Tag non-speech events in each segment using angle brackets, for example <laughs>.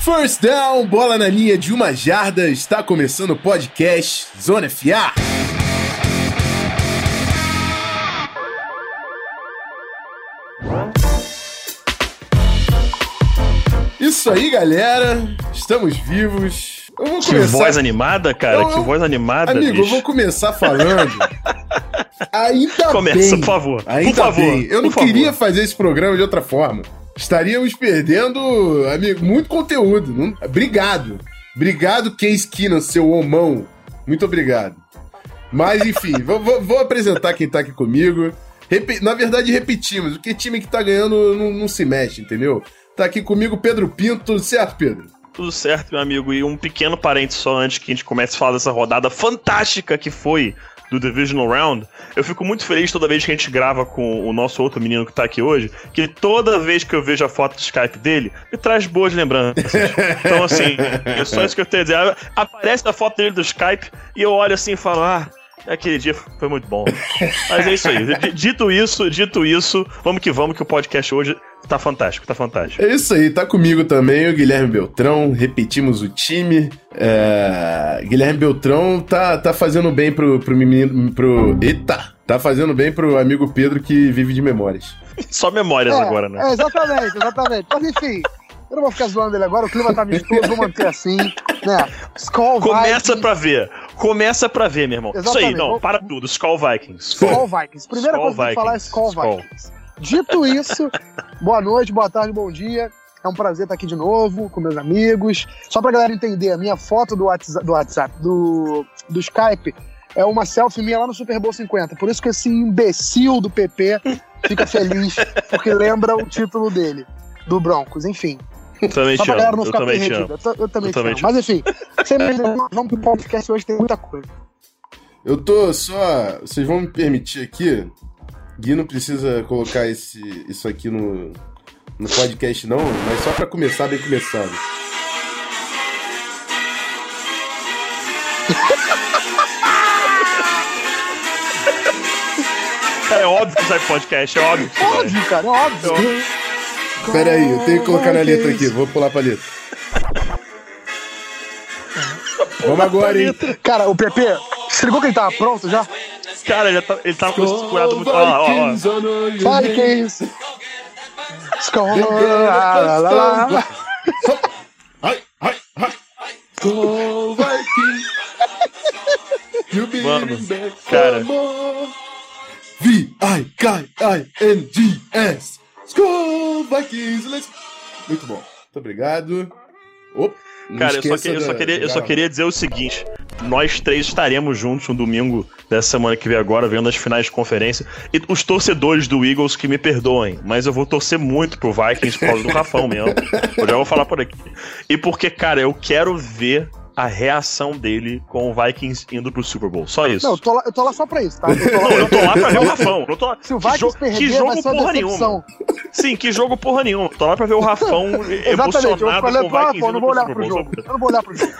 First down, bola na linha de uma jarda, está começando o podcast Zona FA. Isso aí, galera. Estamos vivos. Eu vou que voz animada, cara. Eu, que voz animada. Amigo, bicho. eu vou começar falando. <laughs> ainda Começa, bem. por favor. Ainda por favor. bem. Eu não queria fazer esse programa de outra forma. Estaríamos perdendo, amigo, muito conteúdo. Não... Obrigado. Obrigado, Case Keenan, seu homão. Muito obrigado. Mas, enfim, <laughs> vou, vou, vou, apresentar quem tá aqui comigo. Na verdade, repetimos. O que time que tá ganhando não, não se mexe, entendeu? Tá aqui comigo Pedro Pinto, tudo certo, Pedro? Tudo certo, meu amigo. E um pequeno parente só antes que a gente comece a falar dessa rodada fantástica que foi do Divisional Round, eu fico muito feliz toda vez que a gente grava com o nosso outro menino que tá aqui hoje, que toda vez que eu vejo a foto do Skype dele, me traz boas lembranças. Então, assim, é só isso que eu tenho a dizer. Aparece a foto dele do Skype e eu olho assim e falo, ah, Aquele dia foi muito bom. Mas é isso aí. Dito isso, dito isso, vamos que vamos, que o podcast hoje tá fantástico, tá fantástico. É isso aí, tá comigo também o Guilherme Beltrão, repetimos o time. É... Guilherme Beltrão tá, tá fazendo bem pro, pro menino. Pro... Eita! Tá fazendo bem pro amigo Pedro que vive de memórias. Só memórias é, agora, né? É, exatamente, exatamente. Mas enfim, eu não vou ficar zoando ele agora, o clima tá amistoso, vou manter assim, né? Skull Começa Vikings. pra ver. Começa pra ver, meu irmão. Exatamente. Isso aí, não, para tudo. Skull Vikings. Skull Vikings. Primeira Skull coisa que eu falar é Skull, Skull Vikings. Dito isso, boa noite, boa tarde, bom dia. É um prazer estar aqui de novo com meus amigos. Só pra galera entender, a minha foto do WhatsApp, do, WhatsApp, do, do Skype, é uma selfie minha lá no Super Bowl 50. Por isso que esse imbecil do PP fica feliz, porque lembra o título dele, do Broncos. Enfim, eu também Só pra galera não ficar perdida. Eu, eu, também eu te amo. Mas enfim, vamos pro podcast hoje, tem muita coisa. Eu tô só. Vocês vão me permitir aqui. Gui não precisa colocar esse, isso aqui no, no podcast, não, mas só pra começar bem começado. é óbvio que sai podcast, é óbvio. Óbvio, cara, é óbvio. É óbvio. Pera aí, eu tenho que colocar na letra aqui. Vou pular pra letra. Vamos agora, hein? Cara, o PP, você ligou que ele tava pronto já? Cara, ele, tá, ele tava com esse curado muito. Ó, ó, ó. Vikings! Skull, lá, lá, lá. Ai, ai, ai. Vikings! Mano, cara. V-I-K-I-N-G-S Skull Vikings! Let's... Muito bom. Muito obrigado. Opa. Cara, eu só, que, eu, só queria, eu só queria dizer o seguinte: nós três estaremos juntos no domingo dessa semana que vem agora, vendo as finais de conferência. E os torcedores do Eagles que me perdoem, mas eu vou torcer muito pro Vikings por causa do Rafão mesmo. Eu já vou falar por aqui. E porque, cara, eu quero ver a reação dele com o Vikings indo pro Super Bowl. Só isso. Não, eu tô lá, eu tô lá só pra isso, tá? Eu tô lá, não, eu tô lá pra ver o Rafão. Eu tô lá. Se o Vikings que, perder, que jogo porra nenhuma. Sim, que jogo porra nenhuma. Tô lá pra ver o Rafão <laughs> emocionado eu com o Vikings. Eu não vou olhar pro jogo. Eu não vou olhar pro jogo.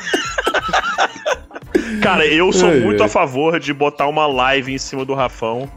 Cara, eu sou é, muito é. a favor de botar uma live em cima do Rafão.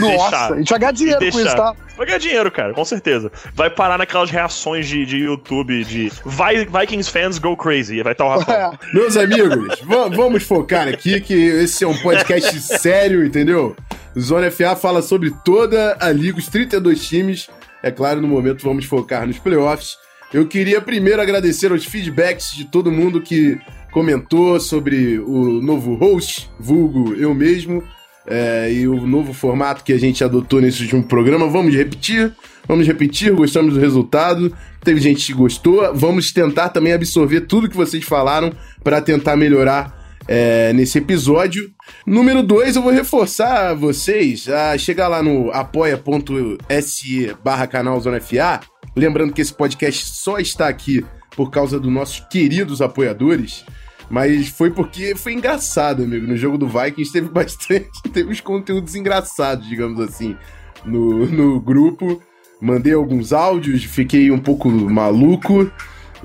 Nossa, deixar, a gente vai ganhar dinheiro com isso, tá? Vai ganhar dinheiro, cara, com certeza. Vai parar naquelas reações de, de YouTube de Vikings fans go crazy. Vai estar o Rafão. É. <laughs> Meus amigos, vamos focar aqui que esse é um podcast <laughs> sério, entendeu? Zona FA fala sobre toda a liga, os 32 times. É claro, no momento vamos focar nos playoffs. Eu queria primeiro agradecer aos feedbacks de todo mundo que comentou sobre o novo host, vulgo eu mesmo, é, e o novo formato que a gente adotou nesse último programa. Vamos repetir, vamos repetir, gostamos do resultado. Teve gente que gostou. Vamos tentar também absorver tudo que vocês falaram para tentar melhorar é, nesse episódio. Número 2, eu vou reforçar vocês a chegar lá no apoia.se barra canal Zona FA. Lembrando que esse podcast só está aqui por causa dos nossos queridos apoiadores. Mas foi porque foi engraçado, amigo. No jogo do Vikings teve <laughs> bastante. Teve uns conteúdos engraçados, digamos assim, no, no grupo. Mandei alguns áudios, fiquei um pouco maluco.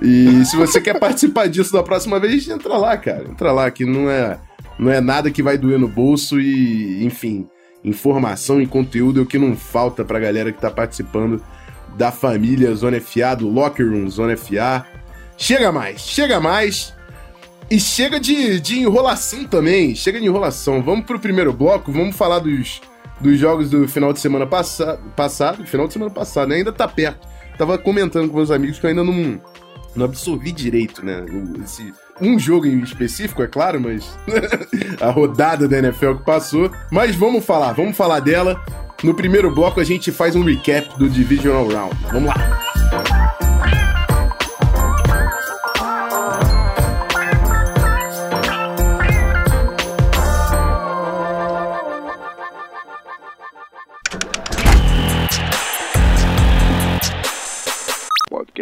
E se você quer participar disso da próxima vez, entra lá, cara. Entra lá, que não é, não é nada que vai doer no bolso e, enfim, informação e conteúdo é o que não falta pra galera que tá participando da família Zona FA, do Locker Room Zona FA. chega mais, chega mais. E chega de, de enrolação também, chega de enrolação. Vamos pro primeiro bloco, vamos falar dos, dos jogos do final de semana passa, passado. Final de semana passado, né? Ainda tá perto. Tava comentando com meus amigos que eu ainda não, não absorvi direito, né? Esse, um jogo em específico, é claro, mas <laughs> a rodada da NFL que passou. Mas vamos falar, vamos falar dela. No primeiro bloco a gente faz um recap do Divisional Round. Vamos lá.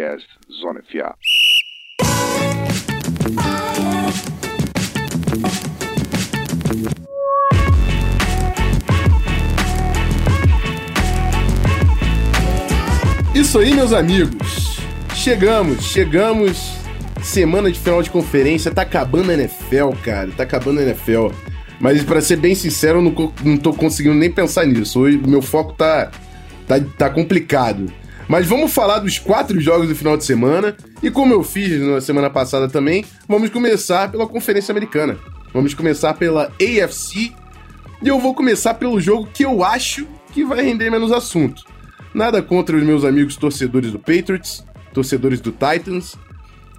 Podcast Zona FA. Isso aí, meus amigos. Chegamos, chegamos. Semana de final de conferência, tá acabando a NFL, cara. Tá acabando a NFL. Mas para ser bem sincero, eu não, não tô conseguindo nem pensar nisso. Hoje meu foco tá, tá, tá complicado. Mas vamos falar dos quatro jogos do final de semana. E como eu fiz na semana passada também, vamos começar pela Conferência Americana. Vamos começar pela AFC. E eu vou começar pelo jogo que eu acho que vai render menos assunto. Nada contra os meus amigos torcedores do Patriots, torcedores do Titans.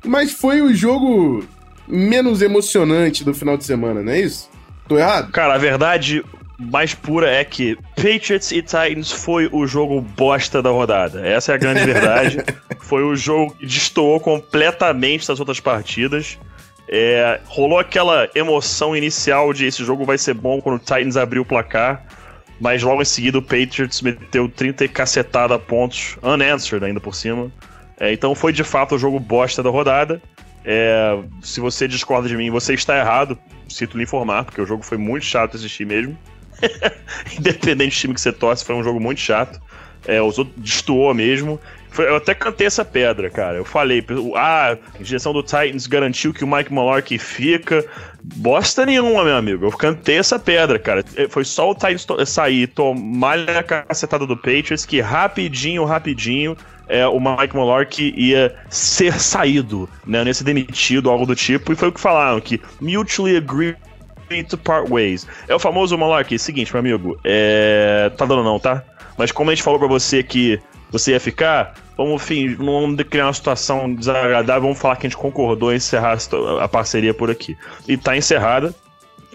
Mas foi o jogo menos emocionante do final de semana, não é isso? Tô errado? Cara, a verdade, mais pura é que Patriots e Titans foi o jogo bosta da rodada. Essa é a grande verdade. <laughs> foi o jogo que destoou completamente das outras partidas. É, rolou aquela emoção inicial de esse jogo vai ser bom quando o Titans abriu o placar, mas logo em seguida o Patriots meteu 30 e cacetada pontos, unanswered ainda por cima. É, então foi de fato o jogo bosta da rodada. É, se você discorda de mim, você está errado, sinto lhe informar, porque o jogo foi muito chato assistir mesmo. <laughs> Independente do time que você torce, foi um jogo muito chato. É, os outros destoou mesmo. Foi, eu até cantei essa pedra, cara. Eu falei, ah, a direção do Titans garantiu que o Mike Mularkey fica. Bosta nenhuma, meu amigo. Eu cantei essa pedra, cara. É, foi só o Titans sair, tomar a cacetada do Patriots, que rapidinho, rapidinho, é, o Mike Mularkey ia ser saído, né? Ia ser demitido, algo do tipo. E foi o que falaram, que mutually agreed to part ways. É o famoso Malarkey. Seguinte, meu amigo, é... tá dando não, tá? Mas como a gente falou pra você que você ia ficar, vamos, enfim, não criar uma situação desagradável, vamos falar que a gente concordou em encerrar a parceria por aqui. E tá encerrada.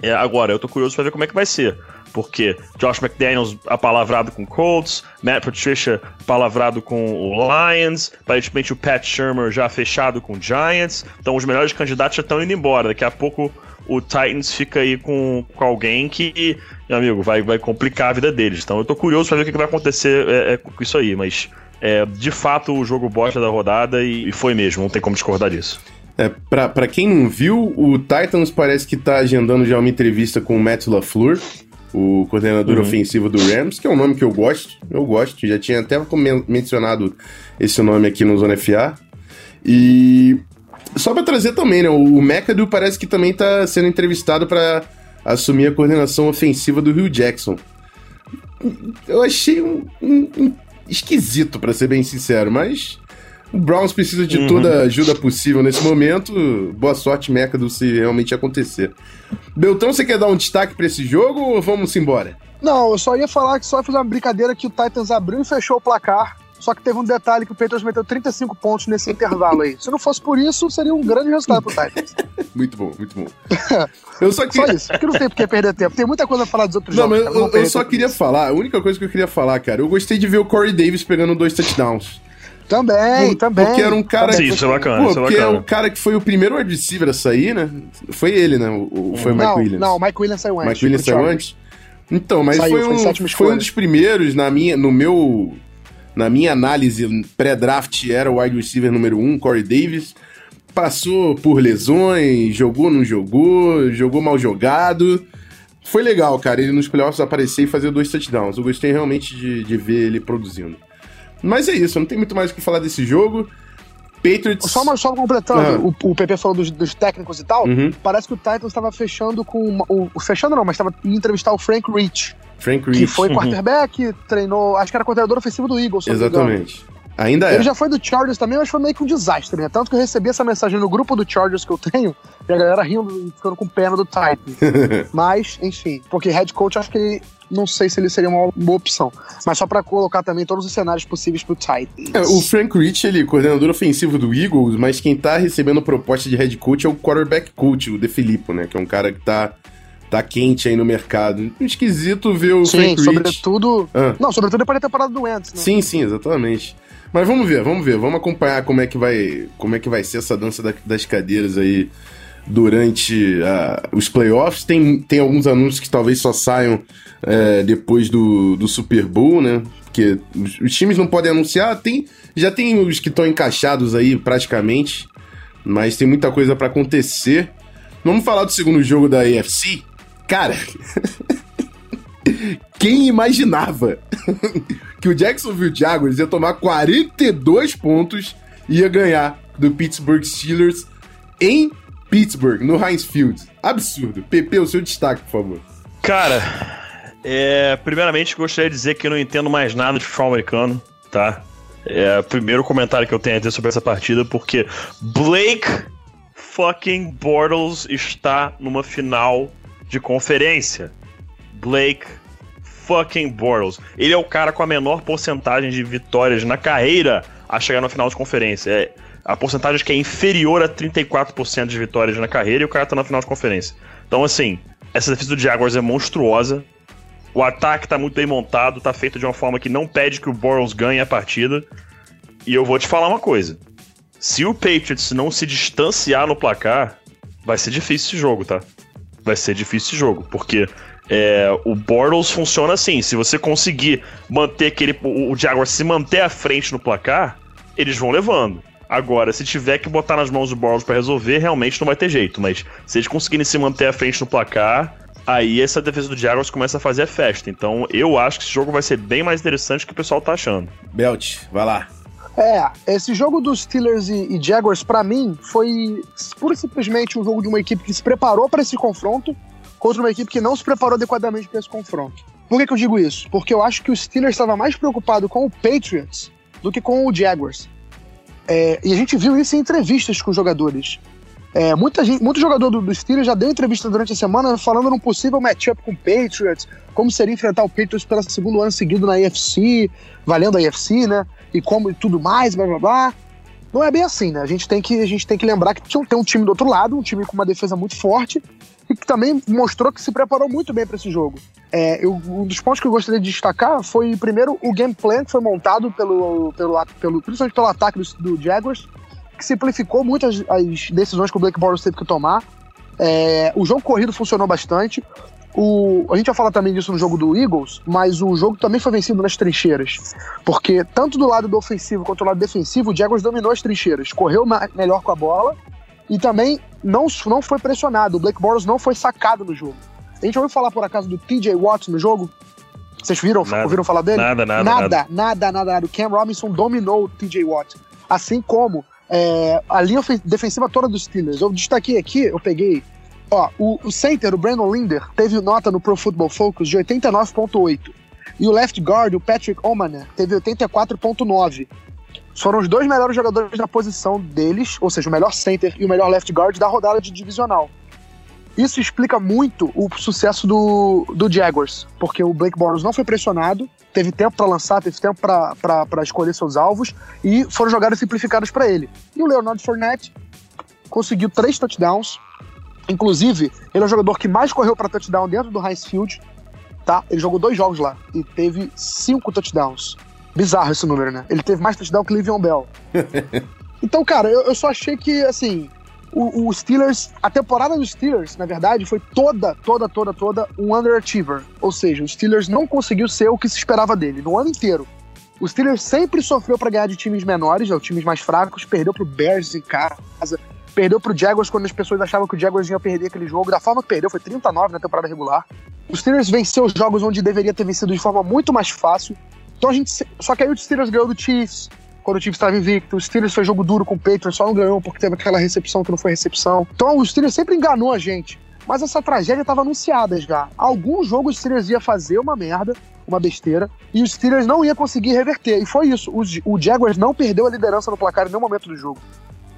É, agora, eu tô curioso pra ver como é que vai ser. Porque Josh McDaniels apalavrado com Colts, Matt Patricia apalavrado com o Lions, aparentemente o Pat Shermer já fechado com Giants. Então os melhores candidatos já estão indo embora. Daqui a pouco o Titans fica aí com, com alguém que, meu amigo, vai, vai complicar a vida deles. Então eu tô curioso pra ver o que vai acontecer é, é, com isso aí, mas é de fato o jogo bosta da rodada e, e foi mesmo, não tem como discordar disso. É, pra, pra quem não viu, o Titans parece que tá agendando já uma entrevista com o Matt LaFleur, o coordenador uhum. ofensivo do Rams, que é um nome que eu gosto, eu gosto, já tinha até mencionado esse nome aqui no Zona FA. E só pra trazer também, né? O McAdoo parece que também tá sendo entrevistado para assumir a coordenação ofensiva do Rio Jackson. Eu achei um, um, um esquisito, para ser bem sincero, mas o Browns precisa de uhum. toda a ajuda possível nesse momento. Boa sorte, McAdoo, se realmente acontecer. Beltrão, você quer dar um destaque para esse jogo ou vamos embora? Não, eu só ia falar que só ia fazer uma brincadeira que o Titans abriu e fechou o placar só que teve um detalhe que o Patriots meteu 35 pontos nesse intervalo aí. Se não fosse por isso, seria um grande resultado pro Titans. <laughs> muito bom, muito bom. <laughs> eu só, queria... só isso, porque não tem porque perder tempo. Tem muita coisa a falar dos outros não, jogos. Mas eu, eu só queria isso. falar, a única coisa que eu queria falar, cara, eu gostei de ver o Corey Davis pegando dois touchdowns. Também, Por, também. Porque era um cara. Sim, isso é bacana. Pô, isso é porque é o cara que foi o primeiro wide receiver a sair, né? Foi ele, né? O, foi o Mike não, Williams. Não, o Mike Williams saiu antes. Mike Williams saiu antes? Então, mas saiu, foi, um, foi, foi um dos primeiros na minha, no meu na minha análise pré-draft, era o wide receiver número um, Corey Davis. Passou por lesões, jogou, não jogou, jogou mal jogado. Foi legal, cara, ele nos playoffs aparecer e fazer dois touchdowns. Eu gostei realmente de, de ver ele produzindo. Mas é isso, não tem muito mais o que falar desse jogo. Patriots. Só, uma, só completando, uhum. o, o PP falou dos, dos, técnicos e tal. Uhum. Parece que o Titans estava fechando com. O, fechando não, mas estava entrevistar o Frank Rich. Frank Rich. Que foi uhum. <laughs> quarterback, treinou. Acho que era coordenador ofensivo do Eagles. Exatamente. Ainda é. Ele já foi do Chargers também, mas foi meio que um desastre, né? Tanto que eu recebi essa mensagem no grupo do Chargers que eu tenho, e a galera rindo e ficando com pena do Titans. <laughs> mas, enfim, porque head coach acho que ele não sei se ele seria uma boa opção. Mas só para colocar também todos os cenários possíveis pro Titans. É, o Frank Rich, ele é coordenador ofensivo do Eagles, mas quem tá recebendo proposta de head coach é o quarterback coach, o De Filippo, né? Que é um cara que tá tá quente aí no mercado. Esquisito ver o sim, Frank sobretudo... Ah. Não, sobretudo depois da temporada do Wentz, né? Sim, sim, exatamente. Mas vamos ver, vamos ver, vamos acompanhar como é que vai, como é que vai ser essa dança da, das cadeiras aí durante uh, os playoffs. Tem, tem alguns anúncios que talvez só saiam uh, depois do, do Super Bowl, né? Porque os, os times não podem anunciar, tem, já tem os que estão encaixados aí praticamente, mas tem muita coisa para acontecer. Vamos falar do segundo jogo da AFC? Cara, <laughs> quem imaginava <laughs> que o Jacksonville Jaguars ia tomar 42 pontos e ia ganhar do Pittsburgh Steelers em Pittsburgh, no Heinz Field. Absurdo. PP, o seu destaque, por favor. Cara, é, primeiramente gostaria de dizer que eu não entendo mais nada de futebol americano, tá? É primeiro comentário que eu tenho a dizer sobre essa partida, porque Blake fucking Bortles está numa final de conferência. Blake fucking Bortles. Ele é o cara com a menor porcentagem de vitórias na carreira a chegar no final de conferência. É, a porcentagem que é inferior a 34% de vitórias na carreira e o cara tá na final de conferência. Então, assim, essa defesa do Jaguars é monstruosa. O ataque tá muito bem montado, tá feito de uma forma que não pede que o Bortles ganhe a partida. E eu vou te falar uma coisa. Se o Patriots não se distanciar no placar, vai ser difícil esse jogo, tá? Vai ser difícil esse jogo, porque é, o Bortles funciona assim. Se você conseguir manter aquele. O Jaguars se manter à frente no placar, eles vão levando. Agora, se tiver que botar nas mãos do Bortles para resolver, realmente não vai ter jeito. Mas se eles conseguirem se manter à frente no placar, aí essa defesa do Jaguars começa a fazer a festa. Então eu acho que esse jogo vai ser bem mais interessante do que o pessoal tá achando. Belt, vai lá. É, esse jogo dos Steelers e, e Jaguars, para mim, foi pura e simplesmente um jogo de uma equipe que se preparou para esse confronto contra uma equipe que não se preparou adequadamente para esse confronto. Por que, que eu digo isso? Porque eu acho que o Steelers estava mais preocupado com o Patriots do que com o Jaguars. É, e a gente viu isso em entrevistas com os jogadores. É, muita gente, muito jogador do, do Steelers já deu entrevista durante a semana falando num possível matchup com o Patriots, como seria enfrentar o Patriots pelo segundo ano seguido na AFC, valendo a AFC, né? E como e tudo mais, blá blá blá. Não é bem assim, né? A gente tem que, a gente tem que lembrar que tem um time do outro lado, um time com uma defesa muito forte, e que também mostrou que se preparou muito bem para esse jogo. É, eu, um dos pontos que eu gostaria de destacar foi, primeiro, o game plan que foi montado pelo, pelo, pelo principalmente pelo ataque do, do Jaguars, que simplificou muitas as decisões que o Blake Bortles teve que tomar. É, o jogo corrido funcionou bastante. O, a gente vai falar também disso no jogo do Eagles, mas o jogo também foi vencido nas trincheiras. Porque tanto do lado do ofensivo quanto do lado defensivo, o Jaguars dominou as trincheiras, correu melhor com a bola e também não, não foi pressionado. O Blake Bortles não foi sacado no jogo. A gente ouviu falar por acaso do TJ Watt no jogo? Vocês viram, nada, ouviram falar dele? Nada, nada, nada. Nada, nada, nada, nada. O Cam Robinson dominou o TJ Watt. Assim como é, a linha defensiva toda dos Steelers. Eu destaquei aqui, eu peguei. Ó, o, o center, o Brandon Linder, teve nota no Pro Football Focus de 89,8. E o left guard, o Patrick Omaner, teve 84,9 foram os dois melhores jogadores na posição deles, ou seja, o melhor center e o melhor left guard da rodada de divisional. Isso explica muito o sucesso do, do Jaguars, porque o Blake Bortles não foi pressionado, teve tempo para lançar, teve tempo para escolher seus alvos e foram jogadas simplificadas para ele. E o Leonardo Fournette conseguiu três touchdowns, inclusive ele é o jogador que mais correu para touchdown dentro do Heinz Field, tá? Ele jogou dois jogos lá e teve cinco touchdowns. Bizarro esse número, né? Ele teve mais touchdown que o Livion Bell. <laughs> então, cara, eu, eu, só achei que, assim, o, o, Steelers, a temporada dos Steelers, na verdade, foi toda, toda, toda, toda um underachiever. Ou seja, o Steelers não conseguiu ser o que se esperava dele no ano inteiro. O Steelers sempre sofreu para ganhar de times menores, ou times mais fracos, perdeu pro Bears em casa, perdeu pro Jaguars quando as pessoas achavam que o Jaguars ia perder aquele jogo. Da forma que perdeu, foi 39 na temporada regular. O Steelers venceu os jogos onde deveria ter vencido de forma muito mais fácil. Então a gente. Só que aí o Steelers ganhou do Chiefs, quando o Chiefs estava invicto. O Steelers foi jogo duro com o Patriots, só não ganhou porque teve aquela recepção que não foi recepção. Então o Steelers sempre enganou a gente. Mas essa tragédia estava anunciada já. Algum jogo o Steelers ia fazer uma merda, uma besteira, e os Steelers não ia conseguir reverter. E foi isso. O, o Jaguars não perdeu a liderança no placar em nenhum momento do jogo.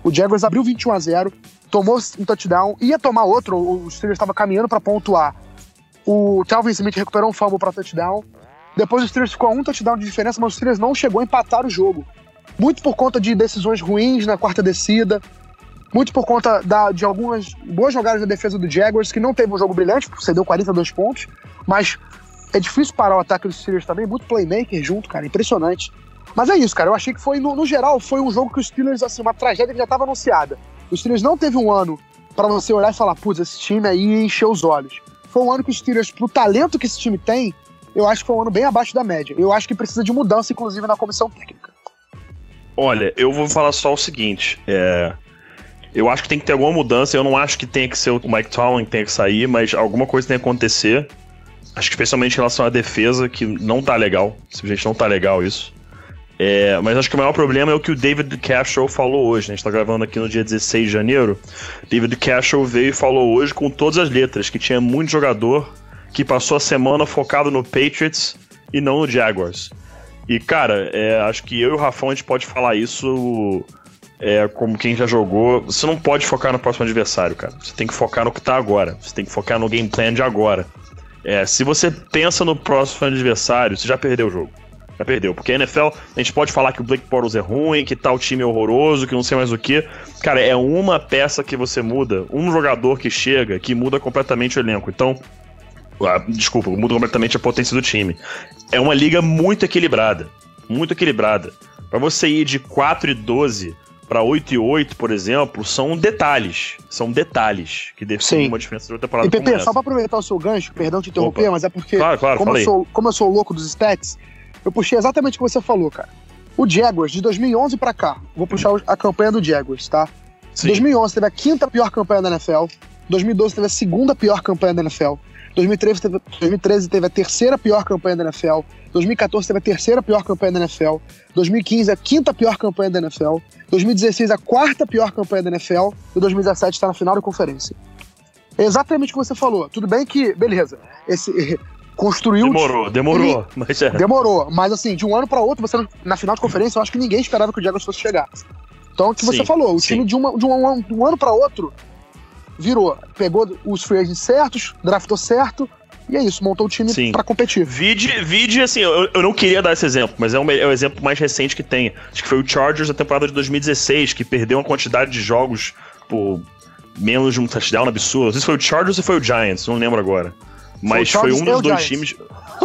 O Jaguars abriu 21 a 0 tomou um touchdown, ia tomar outro, o Steelers estava caminhando para pontuar. O Calvin Smith recuperou um fumble para touchdown. Depois o Steelers ficou a um touchdown de diferença, mas o Steelers não chegou a empatar o jogo. Muito por conta de decisões ruins na quarta descida, muito por conta da, de algumas boas jogadas da defesa do Jaguars, que não teve um jogo brilhante, cedeu 42 pontos, mas é difícil parar o ataque dos Steelers também, muito playmaker junto, cara, impressionante. Mas é isso, cara, eu achei que foi, no, no geral, foi um jogo que os Steelers, assim, uma tragédia que já estava anunciada. Os Steelers não teve um ano para você olhar e falar, putz, esse time aí encheu os olhos. Foi um ano que os Steelers, pro talento que esse time tem, eu acho que foi um ano bem abaixo da média. Eu acho que precisa de mudança, inclusive, na comissão técnica. Olha, eu vou falar só o seguinte, é... Eu acho que tem que ter alguma mudança. Eu não acho que tenha que ser o Mike Tomlin que tenha que sair, mas alguma coisa tem que acontecer. Acho que especialmente em relação à defesa, que não tá legal. Simplesmente não tá legal isso. É, mas acho que o maior problema é o que o David Cashel falou hoje. Né? A gente tá gravando aqui no dia 16 de janeiro. David Cashel veio e falou hoje com todas as letras que tinha muito jogador que passou a semana focado no Patriots e não no Jaguars. E, cara, é, acho que eu e o Rafão a gente pode falar isso é, como quem já jogou. Você não pode focar no próximo adversário, cara. Você tem que focar no que tá agora. Você tem que focar no game plan de agora. É, se você pensa no próximo adversário, você já perdeu o jogo já perdeu. Porque a NFL, a gente pode falar que o Blake Bortles é ruim, que tal time é horroroso, que não sei mais o que. Cara, é uma peça que você muda, um jogador que chega, que muda completamente o elenco. Então, ah, desculpa, muda completamente a potência do time. É uma liga muito equilibrada. Muito equilibrada. Para você ir de 4 e 12 para 8 e 8, por exemplo, são detalhes. São detalhes que definem uma diferença de outra temporada. E Pepe, só para aproveitar o seu gancho, perdão te interromper, Opa. mas é porque claro, claro, como, eu sou, como eu sou louco dos stats, eu puxei exatamente o que você falou, cara. O Jaguars, de 2011 para cá, vou puxar a campanha do Jaguars, tá? Sim. 2011 teve a quinta pior campanha da NFL, 2012 teve a segunda pior campanha da NFL, 2013 teve, 2013 teve a terceira pior campanha da NFL, 2014 teve a terceira pior campanha da NFL, 2015 a quinta pior campanha da NFL, 2016 a quarta pior campanha da NFL e 2017 está na final da conferência. É exatamente o que você falou. Tudo bem que, beleza, esse, <laughs> construiu. Demorou, demorou. <laughs> Mas é. Demorou. Mas assim, de um ano para outro, você na final de conferência, eu acho que ninguém esperava que o Jaguars fosse chegar. Então, o que você falou, o sim. time de, uma, de, um, um ano para outro virou, pegou os free agents certos, draftou certo, e é isso, montou o time para competir. Vide, vide assim, eu, eu não queria dar esse exemplo, mas é, um, é o exemplo mais recente que tem. Acho que foi o Chargers da temporada de 2016, que perdeu uma quantidade de jogos por menos de um touchdown absurdo. Não sei se foi o Chargers ou foi o Giants, não lembro agora. Mas foi, foi um dos dois Giants. times.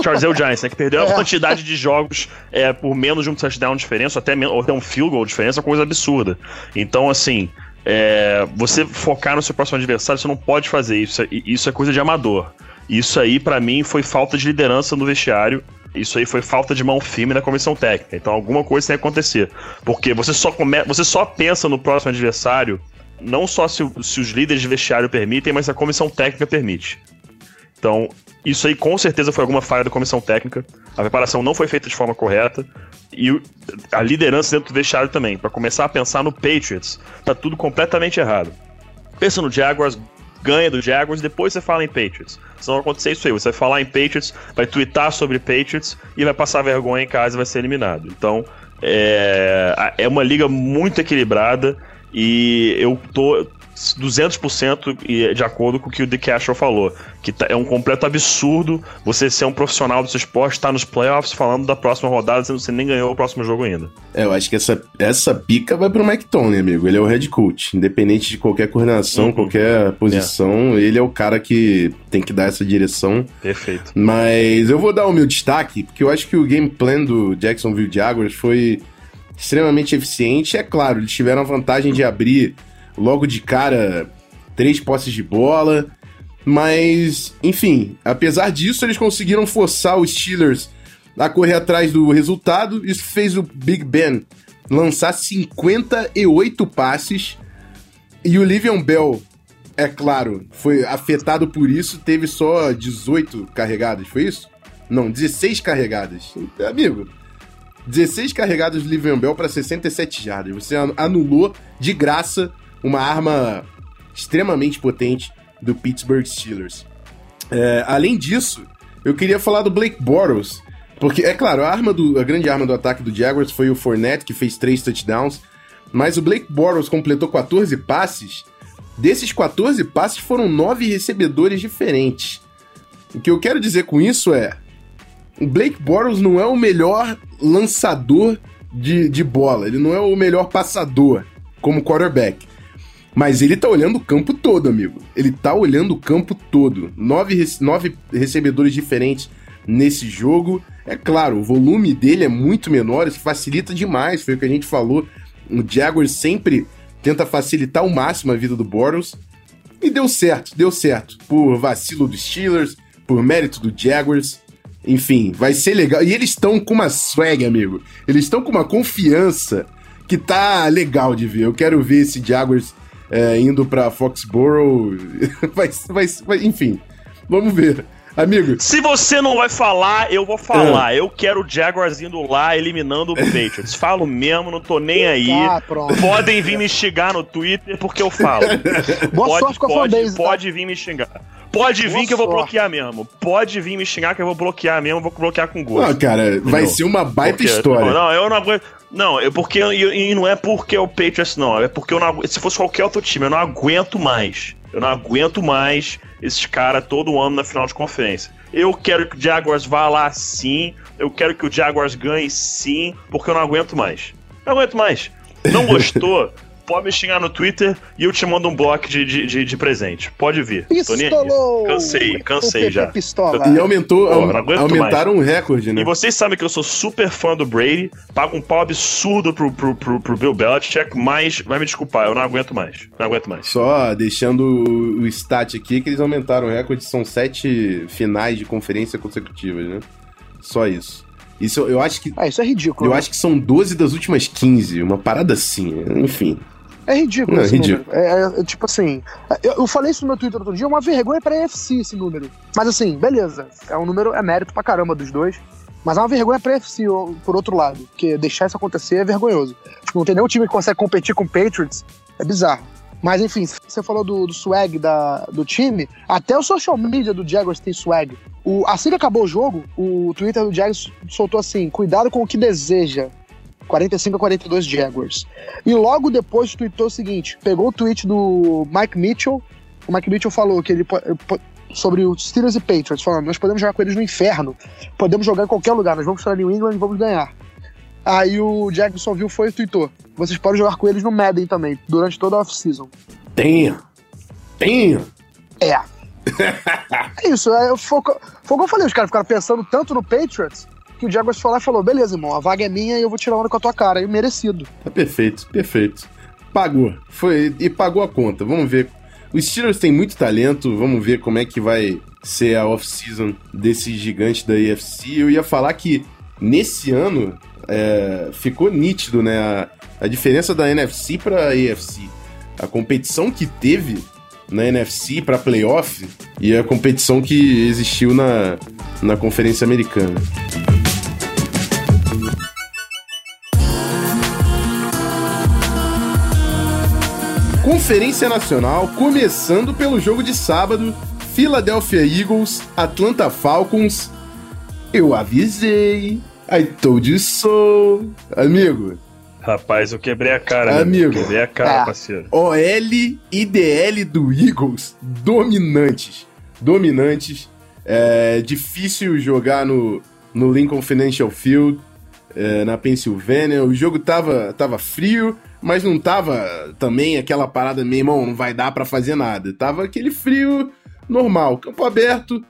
Charles o Giants, né? Que perdeu <laughs> é. a quantidade de jogos é, por menos de um touchdown de diferença, ou até, ou até um field goal de diferença, coisa absurda. Então, assim, é, você focar no seu próximo adversário, você não pode fazer isso. Isso é coisa de amador. Isso aí, para mim, foi falta de liderança no vestiário. Isso aí foi falta de mão firme na comissão técnica. Então, alguma coisa tem que acontecer. Porque você só, come... você só pensa no próximo adversário, não só se, se os líderes de vestiário permitem, mas se a comissão técnica permite. Então, isso aí com certeza foi alguma falha da comissão técnica. A preparação não foi feita de forma correta. E a liderança dentro do vestiário também. Para começar a pensar no Patriots, tá tudo completamente errado. Pensa no Jaguars, ganha do Jaguars, depois você fala em Patriots. Se não acontecer isso aí, você vai falar em Patriots, vai twittar sobre Patriots e vai passar vergonha em casa e vai ser eliminado. Então, é, é uma liga muito equilibrada e eu tô 200% de acordo com o que o The Castro falou. Que tá, é um completo absurdo você ser um profissional do seu esporte, estar tá nos playoffs falando da próxima rodada, sendo que você nem ganhou o próximo jogo ainda. É, eu acho que essa, essa pica vai pro McTominay, amigo. Ele é o head coach. Independente de qualquer coordenação, uhum. qualquer posição, é. ele é o cara que tem que dar essa direção. Perfeito. Mas eu vou dar o meu destaque, porque eu acho que o game plan do Jacksonville Jaguars foi extremamente eficiente. É claro, eles tiveram a vantagem de abrir logo de cara três posses de bola. Mas, enfim, apesar disso, eles conseguiram forçar os Steelers a correr atrás do resultado. Isso fez o Big Ben lançar 58 passes. E o Livion Bell, é claro, foi afetado por isso, teve só 18 carregadas, foi isso? Não, 16 carregadas. Amigo, 16 carregadas do Livion Bell para 67 jardas. Você anulou de graça uma arma extremamente potente do Pittsburgh Steelers. É, além disso, eu queria falar do Blake Bortles, Porque, é claro, a, arma do, a grande arma do ataque do Jaguars foi o Fournette, que fez três touchdowns, mas o Blake Bortles completou 14 passes. Desses 14 passes foram nove recebedores diferentes. O que eu quero dizer com isso é: o Blake Bortles não é o melhor lançador de, de bola, ele não é o melhor passador como quarterback. Mas ele tá olhando o campo todo, amigo. Ele tá olhando o campo todo. Nove, nove recebedores diferentes nesse jogo. É claro, o volume dele é muito menor, isso facilita demais, foi o que a gente falou. O Jaguars sempre tenta facilitar ao máximo a vida do Bortles. E deu certo, deu certo. Por vacilo dos Steelers, por mérito do Jaguars. Enfim, vai ser legal. E eles estão com uma swag, amigo. Eles estão com uma confiança que tá legal de ver. Eu quero ver esse Jaguars é, indo pra Foxborough. <laughs> vai, vai, vai, enfim, vamos ver. Amigo. Se você não vai falar, eu vou falar. É. Eu quero o Jaguars indo lá, eliminando o Patriots. <laughs> Falo mesmo, não tô nem aí. Ah, Podem vir me xingar no Twitter porque eu falo. <laughs> Boa pode, sorte com a pode, fanbase, tá? pode vir me xingar. Pode vir Boa que eu vou sorte. bloquear mesmo. Pode vir me xingar que eu vou bloquear mesmo, vou bloquear com gosto. Não, cara, vai ser uma baita porque, história. Não, eu não aguento. Não, é porque. E, não é porque é o Patriots, não. É porque eu não Se fosse qualquer outro time, eu não aguento mais. Eu não aguento mais esses caras todo ano na final de conferência. Eu quero que o Jaguars vá lá sim. Eu quero que o Jaguars ganhe sim, porque eu não aguento mais. Não aguento mais. Não <laughs> gostou? Pode me xingar no Twitter e eu te mando um bloco de, de, de, de presente. Pode vir. Pistolou! Cansei, cansei já. Pistola. E aumentou, Pô, aumentaram o um recorde, né? E vocês sabem que eu sou super fã do Brady, pago um pau absurdo pro, pro, pro, pro Bill Belichick, mas vai me desculpar, eu não aguento mais. Não aguento mais. Só deixando o stat aqui que eles aumentaram o recorde, são sete finais de conferência consecutivas, né? Só isso. Isso eu acho que. Ah, isso é ridículo. Eu né? acho que são 12 das últimas 15, uma parada assim. Enfim. É ridículo não, esse ridículo. É, é, é, tipo assim, eu, eu, falei isso no meu Twitter outro dia, é uma vergonha pra EFC esse número. Mas assim, beleza, é um número, é mérito pra caramba dos dois. Mas é uma vergonha pra EFC, por outro lado, porque deixar isso acontecer é vergonhoso. Tipo, não tem nenhum time que consegue competir com o Patriots, é bizarro. Mas enfim, você falou do, do swag da, do time, até o social media do Jaguars tem swag. O, assim que acabou o jogo, o Twitter do Jaguars soltou assim: cuidado com o que deseja. 45 a 42 Jaguars. E logo depois tweetou o seguinte: pegou o tweet do Mike Mitchell. O Mike Mitchell falou que ele sobre os Steelers e Patriots, falando: nós podemos jogar com eles no inferno, podemos jogar em qualquer lugar, nós vamos para New England e vamos ganhar. Aí o Jackson viu foi e tweetou: vocês podem jogar com eles no Madden também, durante toda a off-season. Tenha! Tenha! É. é isso, é, foi, foi o que eu falei, os caras ficaram pensando tanto no Patriots que o Jaguars foi lá e falou: beleza, irmão, a vaga é minha e eu vou tirar onda com a tua cara. E merecido. Tá perfeito, perfeito. Pagou. Foi e pagou a conta. Vamos ver. Os Steelers têm muito talento, vamos ver como é que vai ser a off-season desse gigante da AFC. Eu ia falar que nesse ano é, ficou nítido, né? A, a diferença da NFC para a AFC. A competição que teve na NFC para playoff e a competição que existiu na, na Conferência Americana. Conferência Nacional, começando pelo jogo de sábado, Philadelphia Eagles, Atlanta Falcons. Eu avisei. I told you so. Amigo. Rapaz, eu quebrei a cara. Amigo. Quebrei a cara, ah. parceiro. OL e DL do Eagles, dominantes. Dominantes. É difícil jogar no, no Lincoln Financial Field, é, na Pensilvânia. O jogo tava, tava frio mas não tava também aquela parada, meu irmão, não vai dar para fazer nada. Tava aquele frio normal, campo aberto,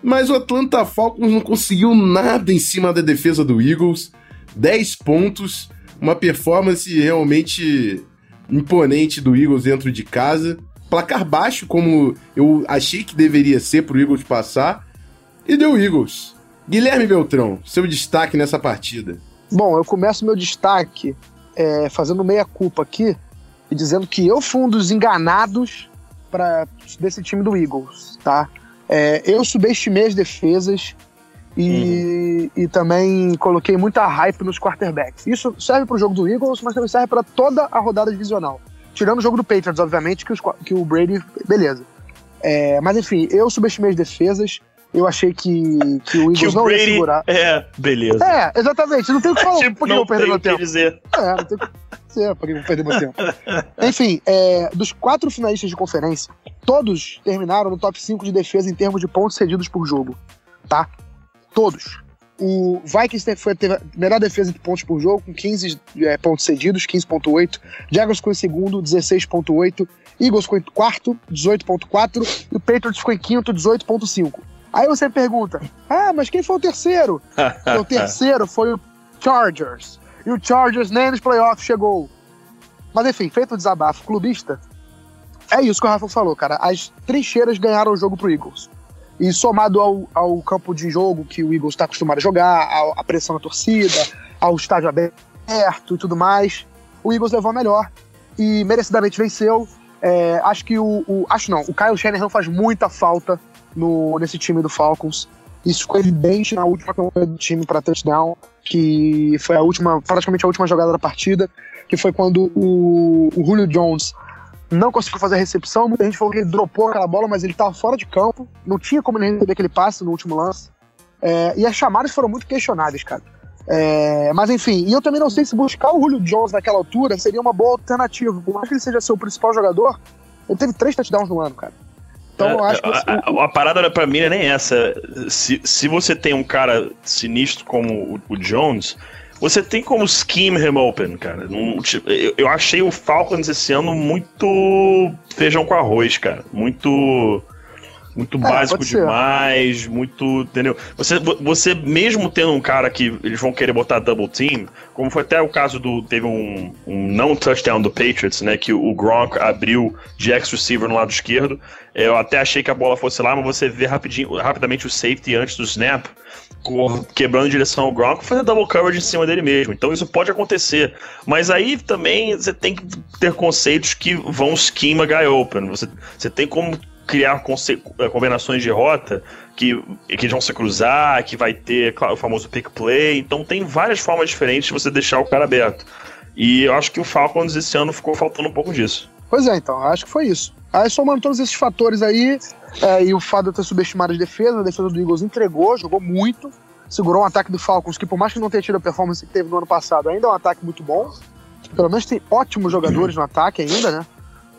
mas o Atlanta Falcons não conseguiu nada em cima da defesa do Eagles. 10 pontos, uma performance realmente imponente do Eagles dentro de casa. Placar baixo, como eu achei que deveria ser pro Eagles passar, e deu Eagles. Guilherme Beltrão, seu destaque nessa partida. Bom, eu começo meu destaque é, fazendo meia-culpa aqui e dizendo que eu fui um dos enganados pra, desse time do Eagles, tá? É, eu subestimei as defesas e, uhum. e também coloquei muita hype nos quarterbacks. Isso serve para o jogo do Eagles, mas também serve para toda a rodada divisional. Tirando o jogo do Patriots, obviamente, que, os, que o Brady. Beleza. É, mas enfim, eu subestimei as defesas. Eu achei que, que o <laughs> Eagles que o não Brady ia segurar. É, beleza. É, exatamente. Não tem o que falar. <laughs> tipo, porque não eu perder meu tempo. Dizer. É, não tem o que dizer, porque eu vou perder meu tempo. <laughs> Enfim, é, dos quatro finalistas de conferência, todos terminaram no top 5 de defesa em termos de pontos cedidos por jogo. Tá? Todos. O Vikings foi, teve a melhor defesa de pontos por jogo, com 15 é, pontos cedidos, 15.8. Jaguars ficou em segundo, 16.8. Eagles ficou em quarto, 18.4. E o Patriots ficou em quinto, 18.5. Aí você pergunta, ah, mas quem foi o terceiro? <laughs> o terceiro foi o Chargers. E o Chargers nem nos playoffs chegou. Mas enfim, feito o desabafo clubista, é isso que o Rafa falou, cara. As trincheiras ganharam o jogo pro Eagles. E somado ao, ao campo de jogo que o Eagles está acostumado a jogar, a pressão da torcida, ao estádio aberto e tudo mais, o Eagles levou a melhor e merecidamente venceu. É, acho que o, o, Acho não, o Kyle Shanahan faz muita falta no, nesse time do Falcons. Isso ficou evidente na última campanha do time para touchdown, que foi a última, praticamente a última jogada da partida, que foi quando o, o Julio Jones não conseguiu fazer a recepção. Muita gente falou que ele dropou aquela bola, mas ele estava fora de campo. Não tinha como ele receber aquele passe no último lance. É, e as chamadas foram muito questionadas, cara. É, mas enfim, e eu também não sei se buscar o Julio Jones naquela altura seria uma boa alternativa. Por mais que ele seja seu principal jogador, ele teve três touchdowns no ano, cara. Então eu acho que. A, a, a parada pra mim é nem essa. Se, se você tem um cara sinistro como o, o Jones, você tem como scheme him open, cara. tipo, eu, eu, achei o Falcons esse ano muito feijão com arroz, cara. Muito. Muito é, básico demais, muito. Entendeu? Você, você, mesmo tendo um cara que eles vão querer botar double team, como foi até o caso do. Teve um, um não touchdown do Patriots, né? Que o Gronk abriu de ex-receiver no lado esquerdo. Eu até achei que a bola fosse lá, mas você vê rapidinho, rapidamente o safety antes do snap quebrando em direção ao Gronk, fazer double coverage em cima dele mesmo. Então isso pode acontecer. Mas aí também você tem que ter conceitos que vão schema guy open. Você, você tem como criar eh, combinações de rota que, que vão se cruzar, que vai ter claro, o famoso pick play. Então tem várias formas diferentes de você deixar o cara aberto. E eu acho que o Falcons esse ano ficou faltando um pouco disso. Pois é, então, acho que foi isso. Aí somando todos esses fatores aí, é, e o fato de ter subestimado a defesa, a defesa do Eagles entregou, jogou muito, segurou um ataque do Falcons, que por mais que não tenha tido a performance que teve no ano passado, ainda é um ataque muito bom. Pelo menos tem ótimos jogadores no ataque ainda, né?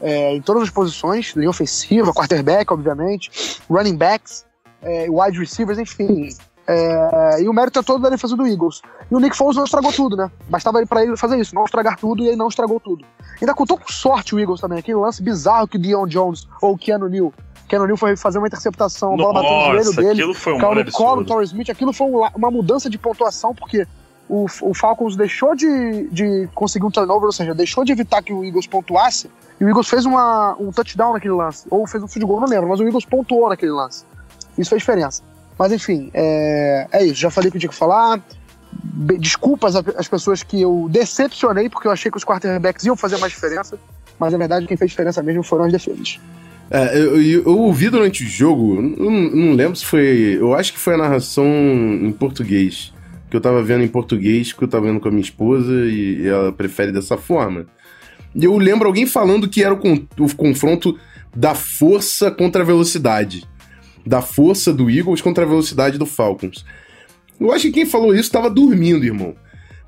É, em todas as posições, linha ofensiva, quarterback, obviamente, running backs, é, wide receivers, enfim. É, e o mérito é todo da defesa do Eagles. E o Nick Foles não estragou tudo, né? Bastava para ele fazer isso, não estragar tudo, e ele não estragou tudo. Ainda contou com sorte o Eagles também, aquele lance bizarro que o Dion Jones ou o Keanu Neal Keanu Neal foi fazer uma interceptação, a bola bateu no joelho dele, aquilo foi um caiu no colo Torres Smith, aquilo foi uma mudança de pontuação, porque o, o Falcons deixou de, de conseguir um turnover, ou seja, deixou de evitar que o Eagles pontuasse, e o Eagles fez uma, um touchdown naquele lance, ou fez um field goal, não lembro, mas o Eagles pontuou naquele lance. Isso fez diferença. Mas enfim, é, é isso, já falei o que tinha que falar. Desculpas às pessoas que eu decepcionei, porque eu achei que os quarterbacks iam fazer mais diferença, mas na verdade quem fez diferença mesmo foram as defesas. É, eu, eu, eu, ouvi durante o jogo, não, não, lembro se foi. Eu acho que foi a narração em português. Que eu tava vendo em português, que eu tava vendo com a minha esposa e ela prefere dessa forma. Eu lembro alguém falando que era o, o confronto da força contra a velocidade. Da força do Eagles contra a velocidade do Falcons. Eu acho que quem falou isso tava dormindo, irmão.